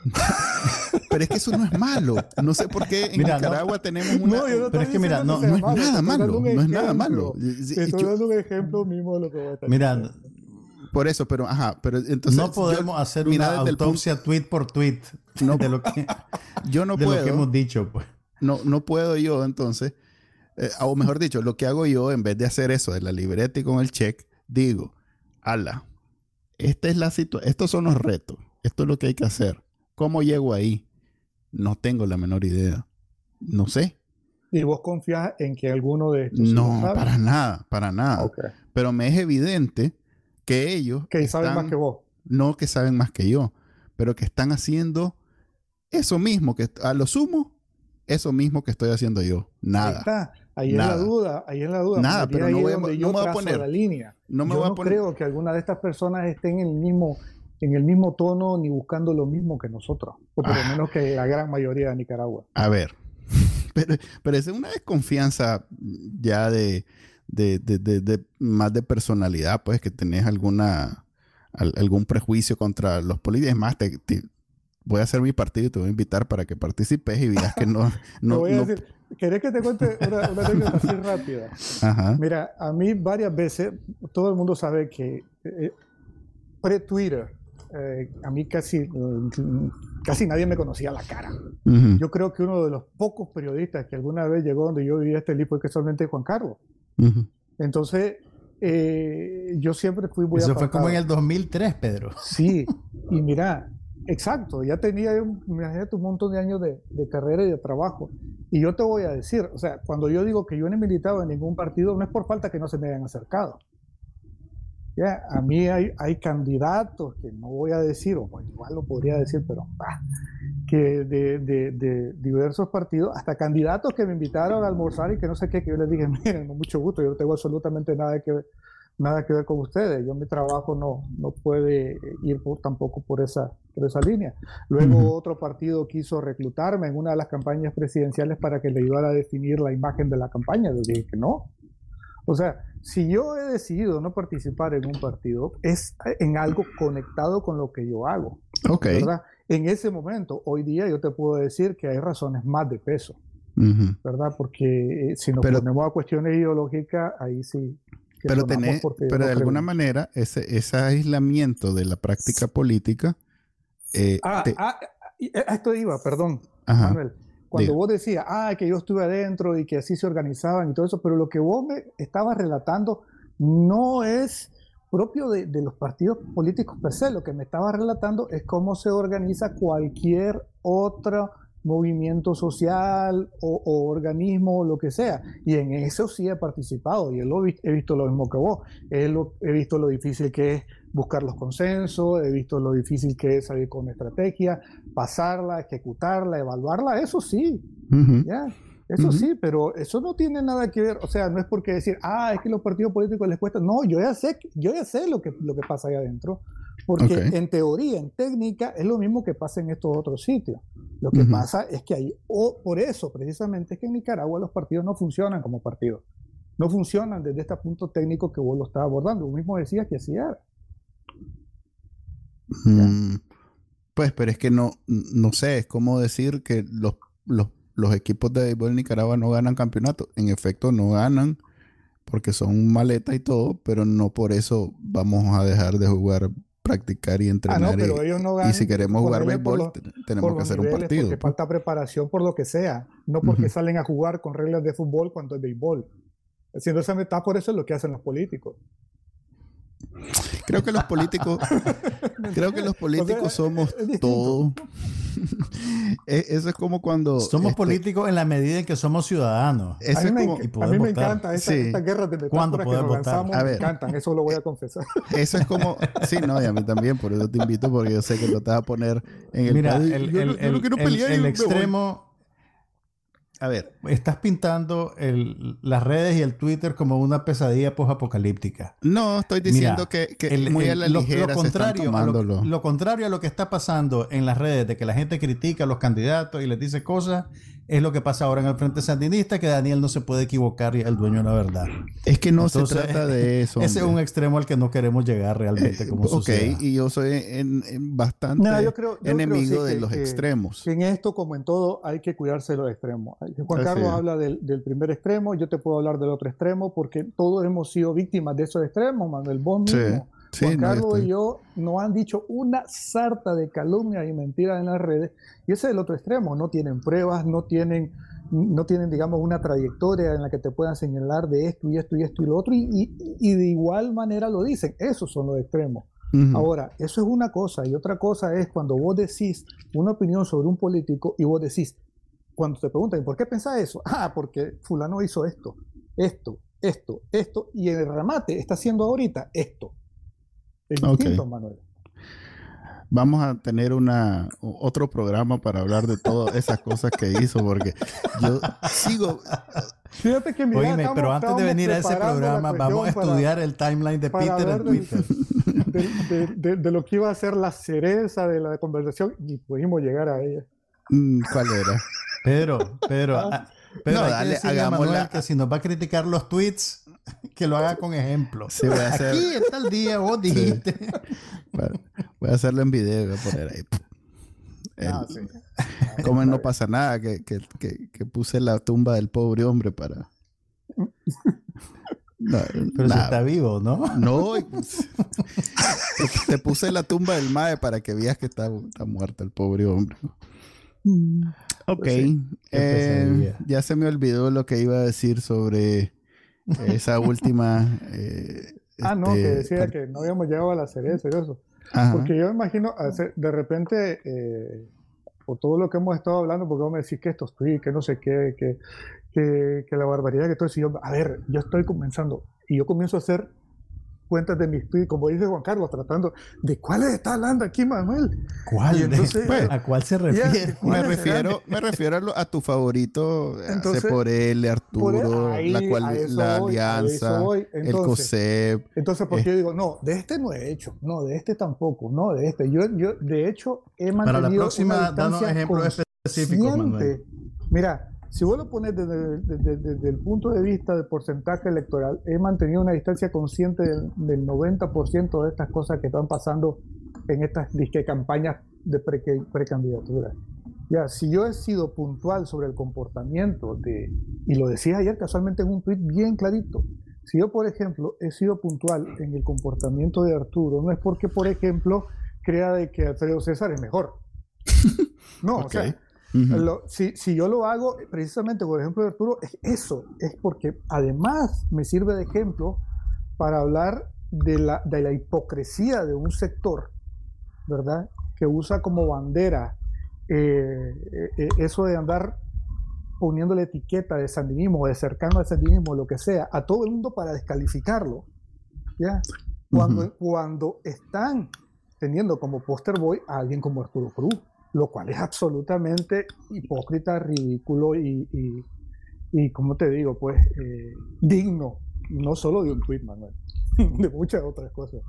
[LAUGHS] pero es que eso no es malo. No sé por qué en Nicaragua tenemos una... No, yo no pero es que mira, no, no es nada malo. No es nada malo. Estoy dando un ejemplo mismo de lo que voy a estar Mira, por eso, pero ajá, pero entonces no podemos hacer una autopsia tweet por tweet no, de lo que [LAUGHS] yo no de puedo, lo que hemos dicho, pues. No, no puedo yo entonces, eh, o mejor dicho, lo que hago yo en vez de hacer eso de la libreta y con el check, digo, ala, esta es la situación, estos son los retos, esto es lo que hay que hacer. ¿Cómo llego ahí? No tengo la menor idea. No sé. ¿Y vos confías en que alguno de estos... No, para nada, para nada. Pero me es evidente que ellos... Que saben más que vos. No que saben más que yo, pero que están haciendo eso mismo, que a lo sumo, eso mismo que estoy haciendo yo. Nada. Ahí está. Ahí es la duda, ahí es la duda. Nada, pero no, voy a, no me voy a poner la línea. No me yo voy no poner. creo que alguna de estas personas estén en el mismo en el mismo tono ni buscando lo mismo que nosotros, o por lo ah. menos que la gran mayoría de Nicaragua. A ver, [LAUGHS] pero, pero es una desconfianza ya de, de, de, de, más de personalidad, pues que tenés alguna algún prejuicio contra los políticos. Es más, te, voy a hacer mi partido y te voy a invitar para que participes y digas que no. [LAUGHS] no, voy a decir, ¿querés que te cuente una, una anécdota así rápida? Ajá. Mira, a mí varias veces, todo el mundo sabe que eh, pre-Twitter, eh, a mí casi, casi nadie me conocía la cara. Yo creo que uno de los pocos periodistas que alguna vez llegó donde yo vivía este libro fue casualmente Juan Carlos. Entonces, eh, yo siempre fui muy Eso fue como en el 2003, Pedro. Sí, y mira, exacto, ya tenía, imagínate, un montón de años de, de, carrera y de trabajo. Y yo te voy a decir, o sea, cuando yo digo que yo no he militado en ningún partido, no es por falta que no se me hayan acercado. Ya, a mí hay, hay candidatos que no voy a decir, o igual lo podría decir, pero que de, de, de, diversos partidos, hasta candidatos que me invitaron a almorzar y que no sé qué, que yo les dije, [LAUGHS] miren, mucho gusto, yo no tengo absolutamente nada que ver, nada que ver con ustedes, yo mi trabajo no, no puede ir tampoco por esa, por esa línea. Luego otro partido quiso reclutarme en una de las campañas presidenciales para que le ayudara a definir la imagen de la campaña, yo dije que no. O sea, si yo he decidido no participar en un partido, es en algo conectado con lo que yo hago. Ok. ¿verdad? En ese momento, hoy día yo te puedo decir que hay razones más de peso, ¿verdad? Porque eh, si nos ponemos a cuestiones ideológicas, ahí sí. Pero, tenés, pero de alguna manera, ese, ese aislamiento de la práctica política. Eh, ah, ah, esto iba, perdón, Manuel. Cuando vos decías, ah, que yo estuve adentro y que así se organizaban y todo eso, pero lo que vos me estabas relatando no es propio de, los partidos políticos per se, lo que me estabas relatando es cómo se organiza cualquier otro movimiento social o, organismo o lo que sea. Y en eso sí he participado y he, visto lo mismo que vos. he visto lo difícil que es buscar los consensos, he visto lo difícil que es salir con estrategia, pasarla, ejecutarla, evaluarla, eso sí, ¿ya? Eso sí, pero eso no tiene nada que ver, o sea, no es porque decir, ah, es que los partidos políticos les cuesta, no, yo ya sé, yo ya sé lo que, lo que pasa ahí adentro, Porque en teoría, en técnica, es lo mismo que pasa en estos otros sitios. Lo que pasa es que hay, o por eso precisamente es que en Nicaragua los partidos no funcionan como partidos. No funcionan desde este punto técnico que vos lo estabas abordando. Vos mismo decías que así era. Mm, pues, pero es que no, no sé, es como decir que los, los, los equipos de béisbol en Nicaragua no ganan campeonato. En efecto, no ganan porque son maletas y todo, pero no por eso vamos a dejar de jugar practicar y ah, entrenar. y, si queremos jugar béisbol, tenemos que hacer un partido. Porque falta preparación por lo que sea, no porque salen a jugar con reglas de fútbol cuando es béisbol. Haciendo esa metáfora, eso es lo que hacen los políticos. Creo que los políticos, [LAUGHS] creo que los políticos somos todo. [LAUGHS] E, eso es como cuando somos este, políticos en la medida en que somos ciudadanos. a mí, me, a mí me encanta esa, sí. esta guerra de metáforas que nos lanzamos. A ver, me encantan, eso lo voy a confesar. [LAUGHS] Eso es como, sí, no, y a mí también, por eso te invito porque yo sé que lo te vas a poner en el. Mira, el, el, el, el, extremo a ver. Estás pintando las redes y el Twitter como una pesadilla post-apocalíptica. No, estoy diciendo que, muy a la ligera lo, contrario, lo, contrario a lo que está pasando en las redes, de que la gente critica a los candidatos y les dice cosas, es lo que pasa ahora en el Frente Sandinista, que Daniel no se puede equivocar y es el dueño de la verdad. Es que no se trata de [LAUGHS] eso. Ese es un extremo al que no queremos llegar realmente eh, como Ok, y yo soy en, bastante enemigo de los extremos. en esto, como en todo, hay que cuidarse de los extremos. Juan Carlos habla del, primer extremo, yo te puedo hablar del otro extremo, porque todos hemos sido víctimas de esos extremos, Manuel, vos mismo. Juan Carlos y yo nos han dicho una sarta de calumnias y mentiras en las redes, y ese es el otro extremo, no tienen pruebas, no tienen, no tienen, digamos, una trayectoria en la que te puedan señalar de esto y esto y esto y lo otro, y, de igual manera lo dicen, esos son los extremos. Ahora, eso es una cosa, y otra cosa es cuando vos decís una opinión sobre un político y vos decís, cuando te preguntan, ¿por qué pensás eso? [LAUGHS] Ah, porque fulano hizo esto, esto, esto, esto, y el remate está haciendo ahorita esto. Es Manuel. Vamos a tener una otro programa para hablar de todas esas cosas que hizo, porque yo sigo. Fíjate que pero antes de venir a ese programa, vamos a estudiar el timeline de Peter en Twitter. [LAUGHS] De, lo que iba a ser la cereza de la conversación y pudimos llegar a ella. Mm, ¿Cuál era? Pedro, Pedro, ah. no, dale, hagamos la... que si nos va a criticar los tweets, [LAUGHS] que lo haga con ejemplo. Sí, voy a hacer... Aquí está el día, vos [LAUGHS] dijiste. voy a hacerlo en video, voy a poner ahí. Ah, sí. [LAUGHS] Como no pasa nada, que, que, que, puse la tumba del pobre hombre para. Pero si está vivo, ¿no? No, te, puse la tumba del Mae para que veas que está, está muerto el pobre hombre. Mm. Ok. Pues eh, ya se me olvidó lo que iba a decir sobre esa [LAUGHS] última. Eh, ah, no, que este, decía que no habíamos llegado a la cereza y eso. Porque yo imagino, de repente, eh, por todo lo que hemos estado hablando, porque vos me decís que esto estoy, que no sé qué, que, que, que la barbaridad que todo eso. Yo, a ver, yo estoy comenzando y yo comienzo a hacer cuentas de mis como dice Juan Carlos, tratando de cuáles está hablando aquí Manuel. ¿Cuál? Pues, ¿A cuál se refiere? me refiero, me refiero a, tu favorito, entonces, por él, Arturo, la, cual, la alianza, el COSEP. Entonces, porque yo digo, no, de este no he hecho, no, de este tampoco, no, de este. Yo, yo de hecho, he mantenido. Para la próxima, danos ejemplos específicos, Manuel. Mira, si vos lo pones desde, el punto de vista del porcentaje electoral, he mantenido una distancia consciente del, 90% de estas cosas que están pasando en estas disque campañas de precandidatura. ya, si yo he sido puntual sobre el comportamiento de, y lo decía ayer casualmente en un tweet bien clarito, si yo, por ejemplo, he sido puntual en el comportamiento de Arturo, no es porque, por ejemplo, crea de que Alfredo César es mejor. [LAUGHS] No, o sea, si, yo lo hago precisamente por ejemplo de Arturo, es eso, es porque además me sirve de ejemplo para hablar de la, de la hipocresía de un sector, ¿verdad? Que usa como bandera eh, eh, eso de andar poniendo la etiqueta de sandinismo, de cercano al sandinismo, lo que sea, a todo el mundo para descalificarlo. ¿ya? Cuando, cuando están teniendo como poster boy a alguien como Arturo Cruz lo cual es absolutamente hipócrita, ridículo y, y, como te digo, pues eh, digno, no solo de un tweet, Manuel. [LAUGHS] de muchas otras cosas.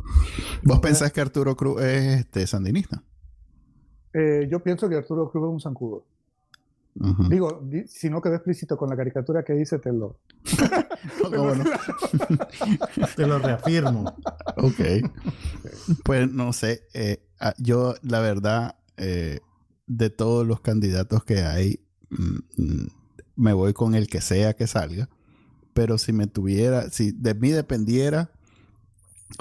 ¿Vos pensás que Arturo Cruz es este, sandinista? Eh, yo pienso que Arturo Cruz es un zancudo. Digo, si no quedó explícito con la caricatura que dice, te lo... [LAUGHS] [LAUGHS] te lo reafirmo. Ok. Pues no sé, eh, ah, yo la verdad, eh, de todos los candidatos que hay, mm, mm, me voy con el que sea que salga. Pero si me tuviera, si de mí dependiera,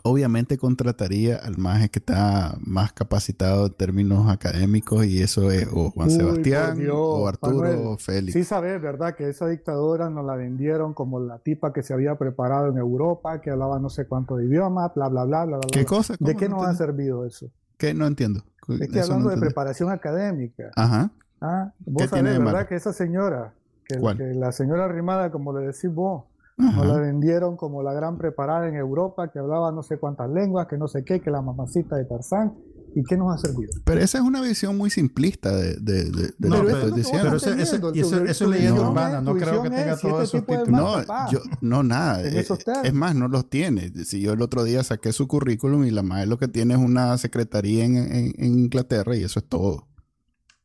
obviamente contrataría al más que está más capacitado en términos académicos y eso es o Juan Sebastián o Arturo o Félix. Sí sabes, ¿verdad? Que esa dictadura nos la vendieron como la tipa que se había preparado en Europa, que hablaba no sé cuántos idiomas, bla, bla, bla, bla, bla. ¿Qué cosa? ¿De qué nos ha servido eso? ¿Qué? No entiendo. Estoy hablando de preparación académica. Ajá. Ah, vos sabés, ¿verdad? Que esa señora, que, que la señora Rimada, como le decís vos, nos la vendieron como la gran preparada en Europa, que hablaba no sé cuántas lenguas, que no sé qué, que la mamacita de Tarzán. ¿Y qué nos ha servido? Pero esa es una visión muy simplista de, de, de, no, lo que estoy diciendo. Pero eso, eso, eso, eso es leyenda urbana. No creo que tenga todos esos títulos. No, yo, no, nada. Es, eh, es, más, no los tiene. Si yo el otro día saqué su currículum y la madre lo que tiene es una secretaría en, en, en Inglaterra y eso es todo.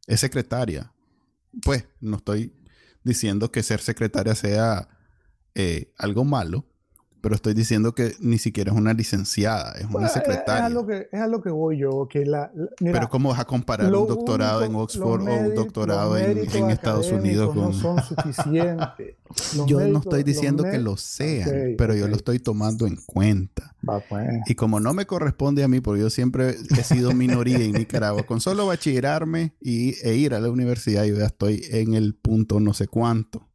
Es secretaria. Pues, no estoy diciendo que ser secretaria sea eh, algo malo, pero estoy diciendo que ni siquiera es una licenciada, es una secretaria. Es a, lo que, es a lo que voy yo. Que la, pero ¿cómo vas a comparar un doctorado en Oxford o un doctorado en, Estados Unidos con... No son suficientes. [LAUGHS] yo no estoy diciendo que lo sean, pero yo lo estoy tomando en cuenta. Pues. Y como no me corresponde a mí, porque yo siempre he sido minoría en Nicaragua, con solo bachillerarme y, e ir a la universidad, yo ya estoy en el punto no sé cuánto.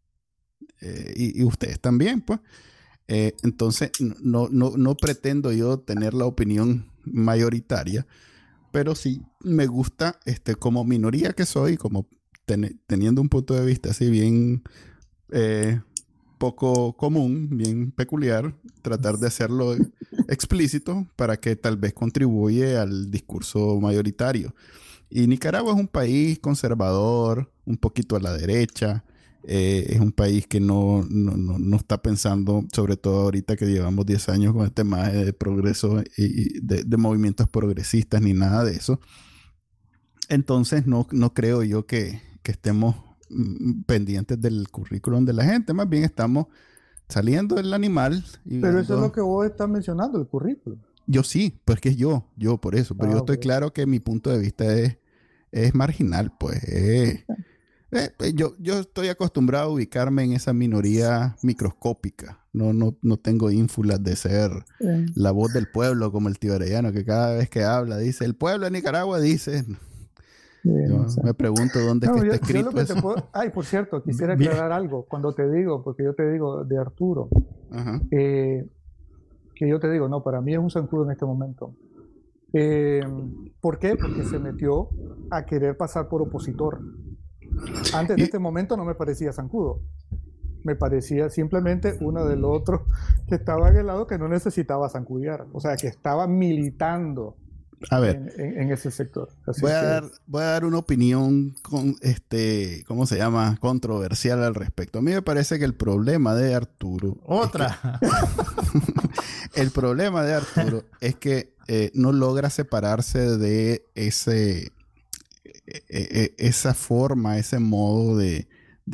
Eh, y, ustedes también, pues. Eh, entonces, no, no, no pretendo yo tener la opinión mayoritaria, pero sí me gusta, este, como minoría que soy, como teniendo un punto de vista así bien eh, poco común, bien peculiar, tratar de hacerlo explícito para que tal vez contribuye al discurso mayoritario. Y Nicaragua es un país conservador, un poquito a la derecha, eh, es un país que no, no, está pensando, sobre todo ahorita que llevamos 10 años con este tema de progreso y de, movimientos progresistas ni nada de eso. Entonces no, no creo yo que, estemos mm, pendientes del currículum de la gente, más bien estamos saliendo del animal. pero eso es lo que vos estás mencionando, el currículum. Yo sí, pues que es yo, yo por eso, pero yo ah, estoy claro que mi punto de vista es, es marginal, pues. Eh, pues, yo, yo estoy acostumbrado a ubicarme en esa minoría microscópica. No, no, no tengo ínfulas de ser la voz del pueblo como el tío Arellano, que cada vez que habla dice, el pueblo de Nicaragua dice... Me pregunto dónde está escrito eso. Ay, por cierto, quisiera aclarar algo. Cuando te digo, porque yo te digo de Arturo, eh, que yo te digo, no, para mí es un zancudo en este momento. Eh, ¿Por qué? Porque se metió a querer pasar por opositor. Antes de este momento no me parecía zancudo. Me parecía simplemente uno del otro que estaba en el lado que no necesitaba zancudear. O sea, que estaba militando a ver, en, ese sector. voy, a dar, voy a dar una opinión con este, ¿cómo se llama? Controversial al respecto. A mí me parece que el problema de Arturo. Otra. [LAUGHS] el problema de Arturo es que eh, no logra separarse de ese esa forma, ese modo de,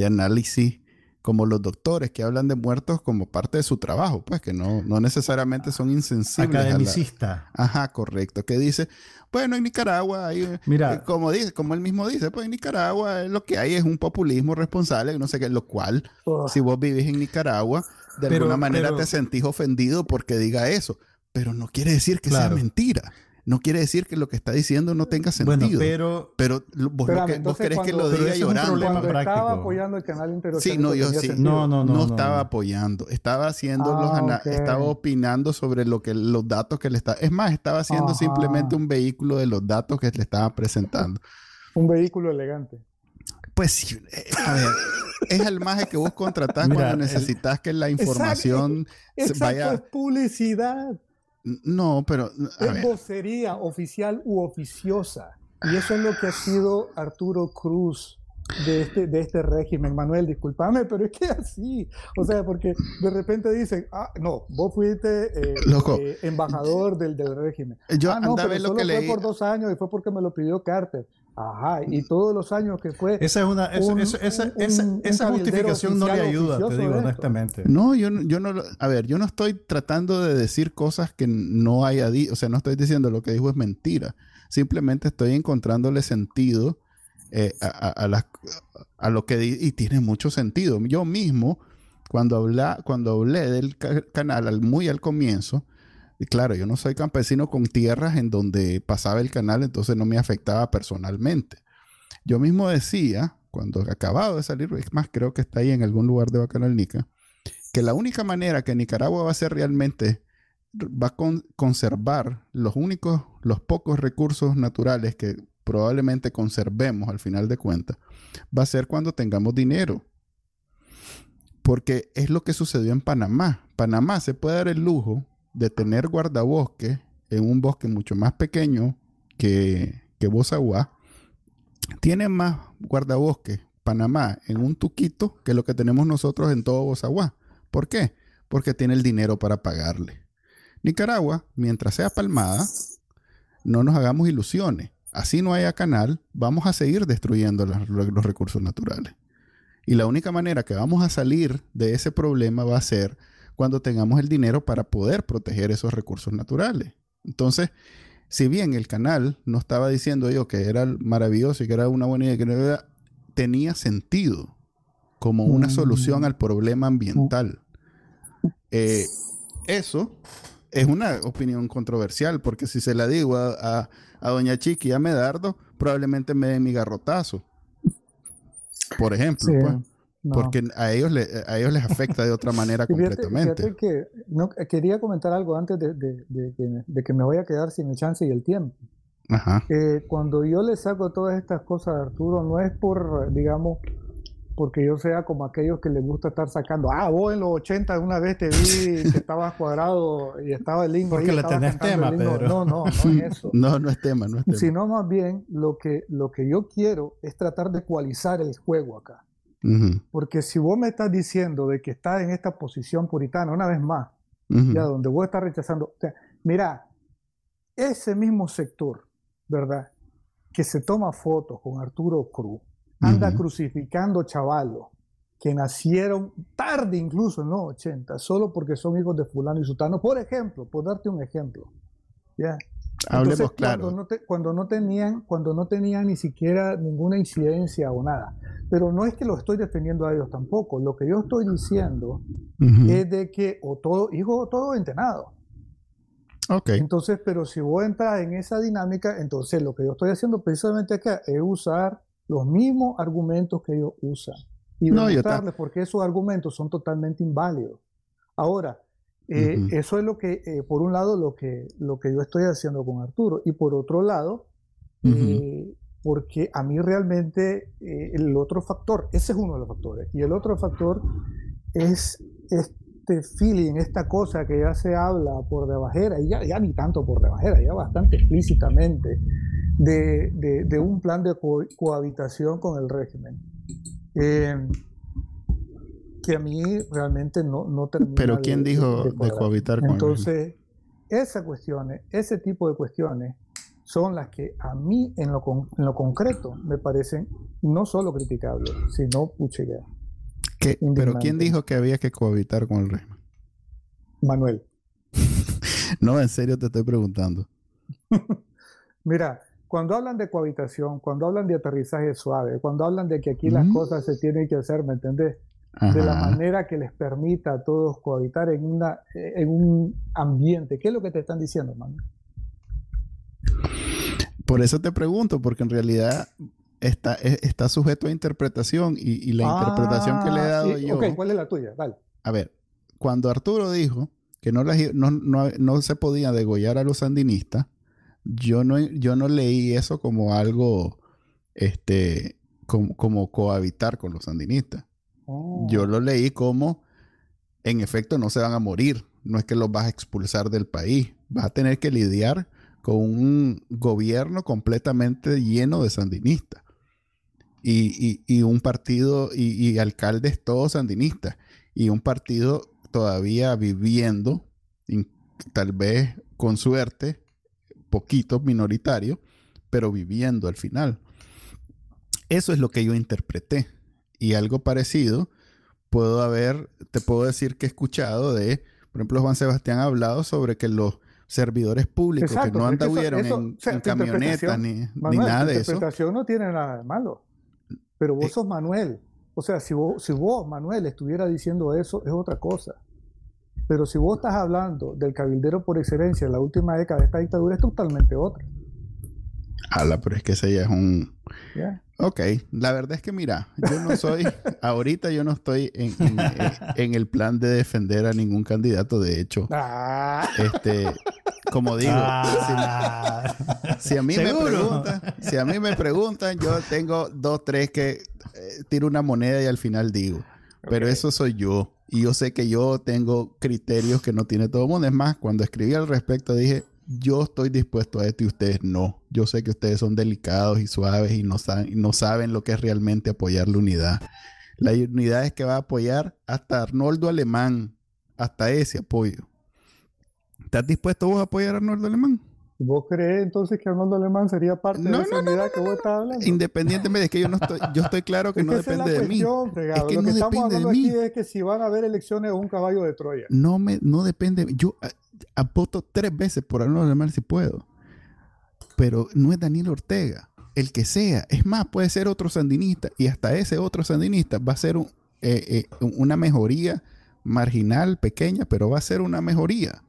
análisis como los doctores que hablan de muertos como parte de su trabajo, pues que no, no necesariamente son insensibles. Academicista. Ajá, correcto. Que dice, bueno, en Nicaragua hay, eh, Mira, eh, como dice, como él mismo dice, pues en Nicaragua lo que hay es un populismo responsable, no sé qué, lo cual, oh. si vos vivís en Nicaragua, de alguna manera te sentís ofendido porque diga eso, pero no quiere decir que sea mentira no quiere decir que lo que está diciendo no tenga sentido. Bueno, pero... Pero vos, lo querés que lo diga llorando. Cuando estaba apoyando el canal Sí, no, yo sí. No, no, no, no, estaba apoyando. Estaba haciendo los... Ah, estaba opinando sobre lo que, los datos que le está... Es más, estaba haciendo simplemente un vehículo de los datos que le estaba presentando. un vehículo elegante. Pues sí, eh, a ver, es el maje que vos contratás cuando necesitas que la información vaya... Es publicidad. No, pero. es vocería oficial u oficiosa. Y eso es lo que ha sido Arturo Cruz. de este, de este régimen. Manuel, discúlpame, pero es que así. O sea, porque de repente dicen, ah, no, vos fuiste eh, eh, embajador del, del régimen. Yo ah, no, pero lo solo que fue leí. por dos años y fue porque me lo pidió Carter. Ajá, y todos los años que fue. Esa es una, un- esa, un- esa- un esa justificación no le ayuda, te digo honestamente. No, yo, no- yo no, lo- a ver, yo no estoy tratando de decir cosas que no haya dicho, o sea, no estoy diciendo lo que dijo es mentira. Simplemente estoy encontrándole sentido eh, a, a- a las- a lo que di- y tiene mucho sentido. Yo mismo, cuando, habla, cuando hablé del ca- canal al- muy al comienzo, y claro, yo no soy campesino con tierras en donde pasaba el canal, entonces no me afectaba personalmente. Yo mismo decía, cuando acababa de salir, es más, creo que está ahí en algún lugar de Bacanal Nica, que la única manera que Nicaragua va a ser realmente, va a con- conservar los únicos, los pocos recursos naturales que probablemente conservemos al final de cuentas, va a ser cuando tengamos dinero. Porque es lo que sucedió en Panamá. Panamá se puede dar el lujo de tener guardabosques en un bosque mucho más pequeño que, que Bozaguá. Tiene más guardabosques Panamá en un tuquito que lo que tenemos nosotros en todo Bozaguá. ¿Por qué? Porque tiene el dinero para pagarle. Nicaragua, mientras sea palmada, no nos hagamos ilusiones. Así no haya canal, vamos a seguir destruyendo los recursos naturales. Y la única manera que vamos a salir de ese problema va a ser cuando tengamos el dinero para poder proteger esos recursos naturales. Entonces, si bien el canal no estaba diciendo yo que era maravilloso y que era una buena idea, que no era- tenía sentido como una Mm. solución al problema ambiental. Eh, eso es una opinión controversial, porque si se la digo a, a- a doña Chiqui y a Medardo, probablemente me den mi garrotazo. Por ejemplo, Sí, pues, no. porque a ellos, le- a ellos les afecta de otra [LAUGHS] manera fíjate, completamente. fíjate que no, quería comentar algo antes de, de- de que me- de que me voy a quedar sin el chance y el tiempo. Ajá. Eh, cuando yo le saco todas estas cosas a Arturo, no es por, digamos, porque yo sea como aquellos que les gusta estar sacando, ah, vos en los 80 una vez te vi que estabas cuadrado y estaba el himno Porque ahí, le tenés tema, himno". Pedro. No, no, no es eso. [LAUGHS] No, no es tema, no es tema. Sino más bien lo que, lo que yo quiero es tratar de ecualizar el juego acá. Porque si vos me estás diciendo de que estás en esta posición puritana, una vez más, ya donde vos estás rechazando, o sea, mira, ese mismo sector, ¿verdad? Que se toma fotos con Arturo Cruz, anda crucificando chavalos que nacieron tarde incluso en los 80, solo porque son hijos de fulano y sutano, por ejemplo, por darte un ejemplo. ¿ya? Hablemos Entonces, claro. Cuando no, te- cuando no tenían, cuando no tenían ni siquiera ninguna incidencia o nada. Pero no es que lo estoy defendiendo a ellos tampoco. Lo que yo estoy diciendo Ujú. es de que o todo, hijo o todo entrenado. Ok. Entonces, pero si vos entras en esa dinámica, entonces lo que yo estoy haciendo precisamente acá es usar los mismos argumentos que ellos usan y demostrarles por qué esos argumentos son totalmente inválidos. Ahora, eh, Ujú. eso es lo que, eh, por un lado, lo que, lo que yo estoy haciendo con Arturo, y por otro lado, Ujú. eh, porque a mí realmente eh, el otro factor, ese es uno de los factores, y el otro factor es este feeling, esta cosa que ya se habla por debajera, y ya, ya ni tanto por debajera, ya bastante explícitamente, de, de- de un plan de co- cohabitación con el régimen. Que a mí realmente no, no termina Pero ¿quién de- dijo de cohabitar con? Entonces, esas cuestiones, ese tipo de cuestiones son las que a mí en lo, con- en lo concreto me parecen no solo criticables, sino puchiga. ¿Qué? Pero ¿quién dijo que había que cohabitar con el régimen? Manuel, [LAUGHS] No, en serio te estoy preguntando. [LAUGHS] mira, cuando hablan de cohabitación, cuando hablan de aterrizaje suave, cuando hablan de que aquí las Mm. cosas se tienen que hacer, ¿me entendés? De la manera que les permita a todos cohabitar en, una, en un ambiente. ¿Qué es lo que te están diciendo, Manuel? Por eso te pregunto, porque en realidad está, está sujeto a interpretación y, y la interpretación que le he Ah, dado sí, yo. Ok, ¿cuál es la tuya? Dale. A ver, cuando Arturo dijo que no, las no, no- no se podía degollar a los sandinistas, yo no, yo no leí eso como algo, este, como, como cohabitar con los sandinistas. Oh. Yo lo leí como, en efecto, no se van a morir. No es que los vas a expulsar del país. Vas a tener que lidiar con un gobierno completamente lleno de sandinistas. y, un partido y, alcaldes todos sandinistas y un partido todavía viviendo, tal vez con suerte, poquito minoritario, pero viviendo al final. Eso es lo que yo interpreté. Y algo parecido puedo haber, te puedo decir que he escuchado de, por ejemplo, Juan Sebastián ha hablado sobre que los servidores públicos que no anduvieron en, camionetas ni, nada de eso. interpretación no tiene nada de malo. Pero vos eh, sos Manuel. O sea, si vos, si vos, Manuel, estuviera diciendo eso, es otra cosa. Pero si vos estás hablando del cabildero por excelencia en la última década de esta dictadura, es totalmente otra. Ala, pero es que ese ya es un... Ok, la verdad es que mira, yo no soy, [LAUGHS] ahorita yo no estoy en, el plan de defender a ningún candidato, de hecho, ah. este, como digo, ah. si, a mí me preguntan, si a mí me preguntan, yo tengo dos, tres que eh, tiro una moneda y al final digo, pero eso soy yo, y yo sé que yo tengo criterios que no tiene todo el mundo, es más, cuando escribí al respecto dije, yo estoy dispuesto a esto y ustedes no. Yo sé que ustedes son delicados y suaves y no saben, no saben lo que es realmente apoyar la unidad. La unidad es que va a apoyar hasta Arnoldo Alemán, hasta ese apoyo. ¿Estás dispuesto vos a apoyar a Arnoldo Alemán? ¿Vos crees entonces que Arnoldo Alemán sería parte de esa unidad que vos estás hablando? Independientemente de que yo no estoy, yo estoy claro que no depende de mí. Es que Lo que estamos hablando aquí es que si van a haber elecciones o un caballo de Troya. No me, no depende. Yo, apoto tres veces por Arnoldo Alemán si puedo. Pero no es Daniel Ortega. El que sea. Es más, puede ser otro sandinista. Y hasta ese otro sandinista va a ser un, eh, eh, una mejoría marginal, pequeña, pero va a ser una mejoría.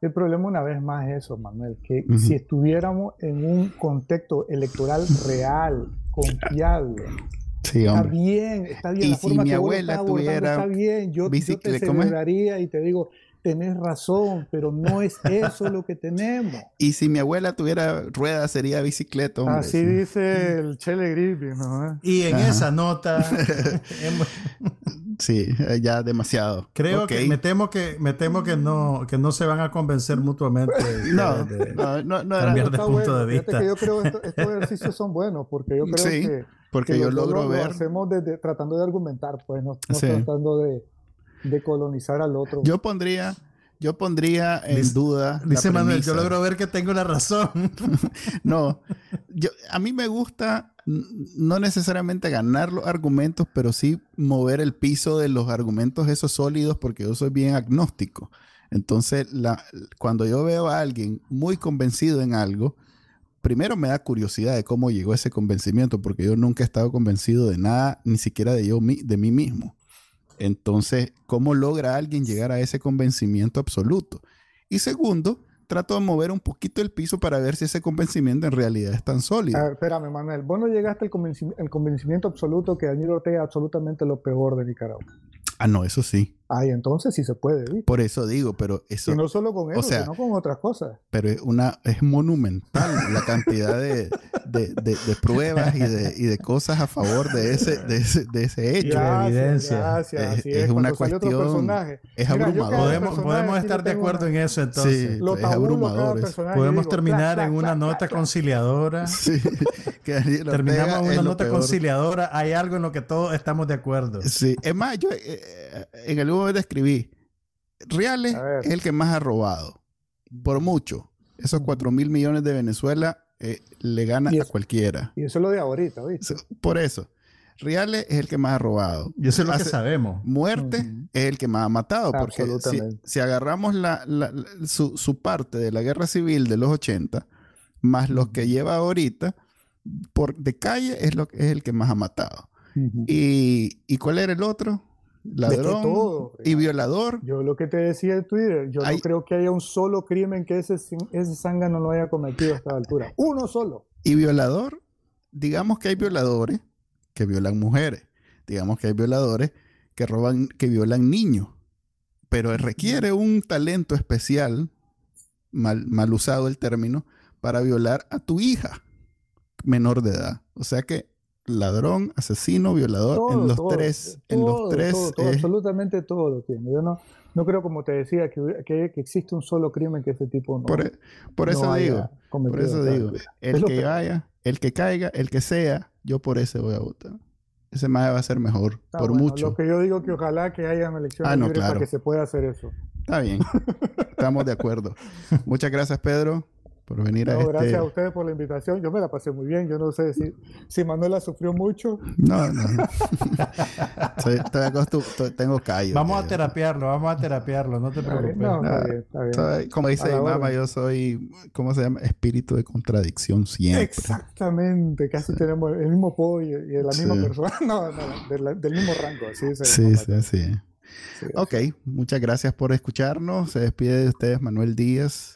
El problema una vez más es eso, Manuel, que si estuviéramos en un contexto electoral real, confiable, está bien, está bien. Y la si forma mi abuela tuviera está bien, yo, yo te celebraría y te digo, tenés razón, pero no es eso lo que tenemos. [LAUGHS] Y si mi abuela tuviera ruedas, sería bicicleta. Así dice el Chele Griffin, ¿no? Y en esa nota... [LAUGHS] sí, ya demasiado. Creo que me temo que me temo que no que no se van a convencer mutuamente [LAUGHS] no, de, no, no, no, cambiar de punto de vista. Que yo creo que estos, ejercicios son buenos porque yo creo que porque yo logro ver lo hacemos tratando de argumentar, pues no, tratando de de colonizar al otro. Yo pondría, yo pondría en duda. Dice Manuel, yo logro ver que tengo la razón. [LAUGHS] no, yo, a mí me gusta no necesariamente ganar los argumentos, pero sí mover el piso de los argumentos esos sólidos, porque yo soy bien agnóstico. Entonces, la, cuando yo veo a alguien muy convencido en algo, primero me da curiosidad de cómo llegó ese convencimiento, porque yo nunca he estado convencido de nada, ni siquiera de yo de mí mismo. Entonces, ¿cómo logra alguien llegar a ese convencimiento absoluto? Y segundo, trato de mover un poquito el piso para ver si ese convencimiento en realidad es tan sólido. espérame, Manuel, vos no llegaste al convencimiento, el convencimiento absoluto que Daniel Ortega es absolutamente lo peor de Nicaragua. Ah, no, eso sí. Ay, entonces sí se puede. Por eso digo, pero eso. Y no solo con eso, sino con otras cosas. Pero es, una, es monumental la cantidad de, [LAUGHS] de, de, pruebas y de, y de cosas a favor de ese, de ese, de ese hecho. Gracias, evidencia. Gracias, es, una cuestión. Es abrumador. Podemos, podemos estar de acuerdo en eso entonces. Sí, es abrumador. Podemos terminar en una nota conciliadora. [LAUGHS] Sí. Terminamos en una nota conciliadora. Hay algo en lo que todos estamos de acuerdo. Sí. Es más, yo eh, eh, en el momento escribí, Reales es el que más ha robado, por mucho. Esos 4 mil millones de Venezuela eh, le gana a cualquiera. Y eso es lo de ahorita, Por eso. Reales es el que más ha robado. Y eso es lo que sabemos. Muerte es el que más ha matado. Porque si, agarramos la, su, parte de la guerra civil de los 80, más los que lleva ahorita, por, de calle es, lo, es el que más ha matado. y, ¿Y cuál era el otro? Ladrón y violador. Yo lo que te decía en Twitter, yo no creo que haya un solo crimen que ese, ese no lo haya cometido a esta altura. [LAUGHS] Uno solo. Y violador, digamos que hay violadores que violan mujeres. Digamos que hay violadores que roban, que violan niños. Pero requiere un talento especial, mal, mal usado el término, para violar a tu hija menor de edad. O sea que ladrón, asesino, violador, en los tres, en los tres. Absolutamente todo lo tiene. Yo no, no creo, como te decía, que, que, existe un solo crimen que ese tipo no. Por, e, por eso digo, por eso digo, el que vaya, el que caiga, el que sea, yo por ese voy a votar. Ese más va a ser mejor, por mucho. Lo que yo digo que ojalá que haya elecciones ah, libres para que se pueda hacer eso. Está bien, [LAUGHS] estamos de acuerdo. Muchas gracias, Pedro por venir a este... Gracias a ustedes por la invitación. Yo me la pasé muy bien. Yo no sé si, si Manuela sufrió mucho. No, no. [LAUGHS] tengo callo. Vamos a terapiarlo, vamos a terapiarlo, no te preocupes. No, está bien, como dice mi mamá, yo soy, ¿cómo se llama? Espíritu de contradicción siempre. Exactamente, casi tenemos el mismo pollo y, la misma persona. [LAUGHS] No, no, del, mismo rango. sí, sí, sí. ok, muchas gracias por escucharnos. Se despide de ustedes Manuel Díaz.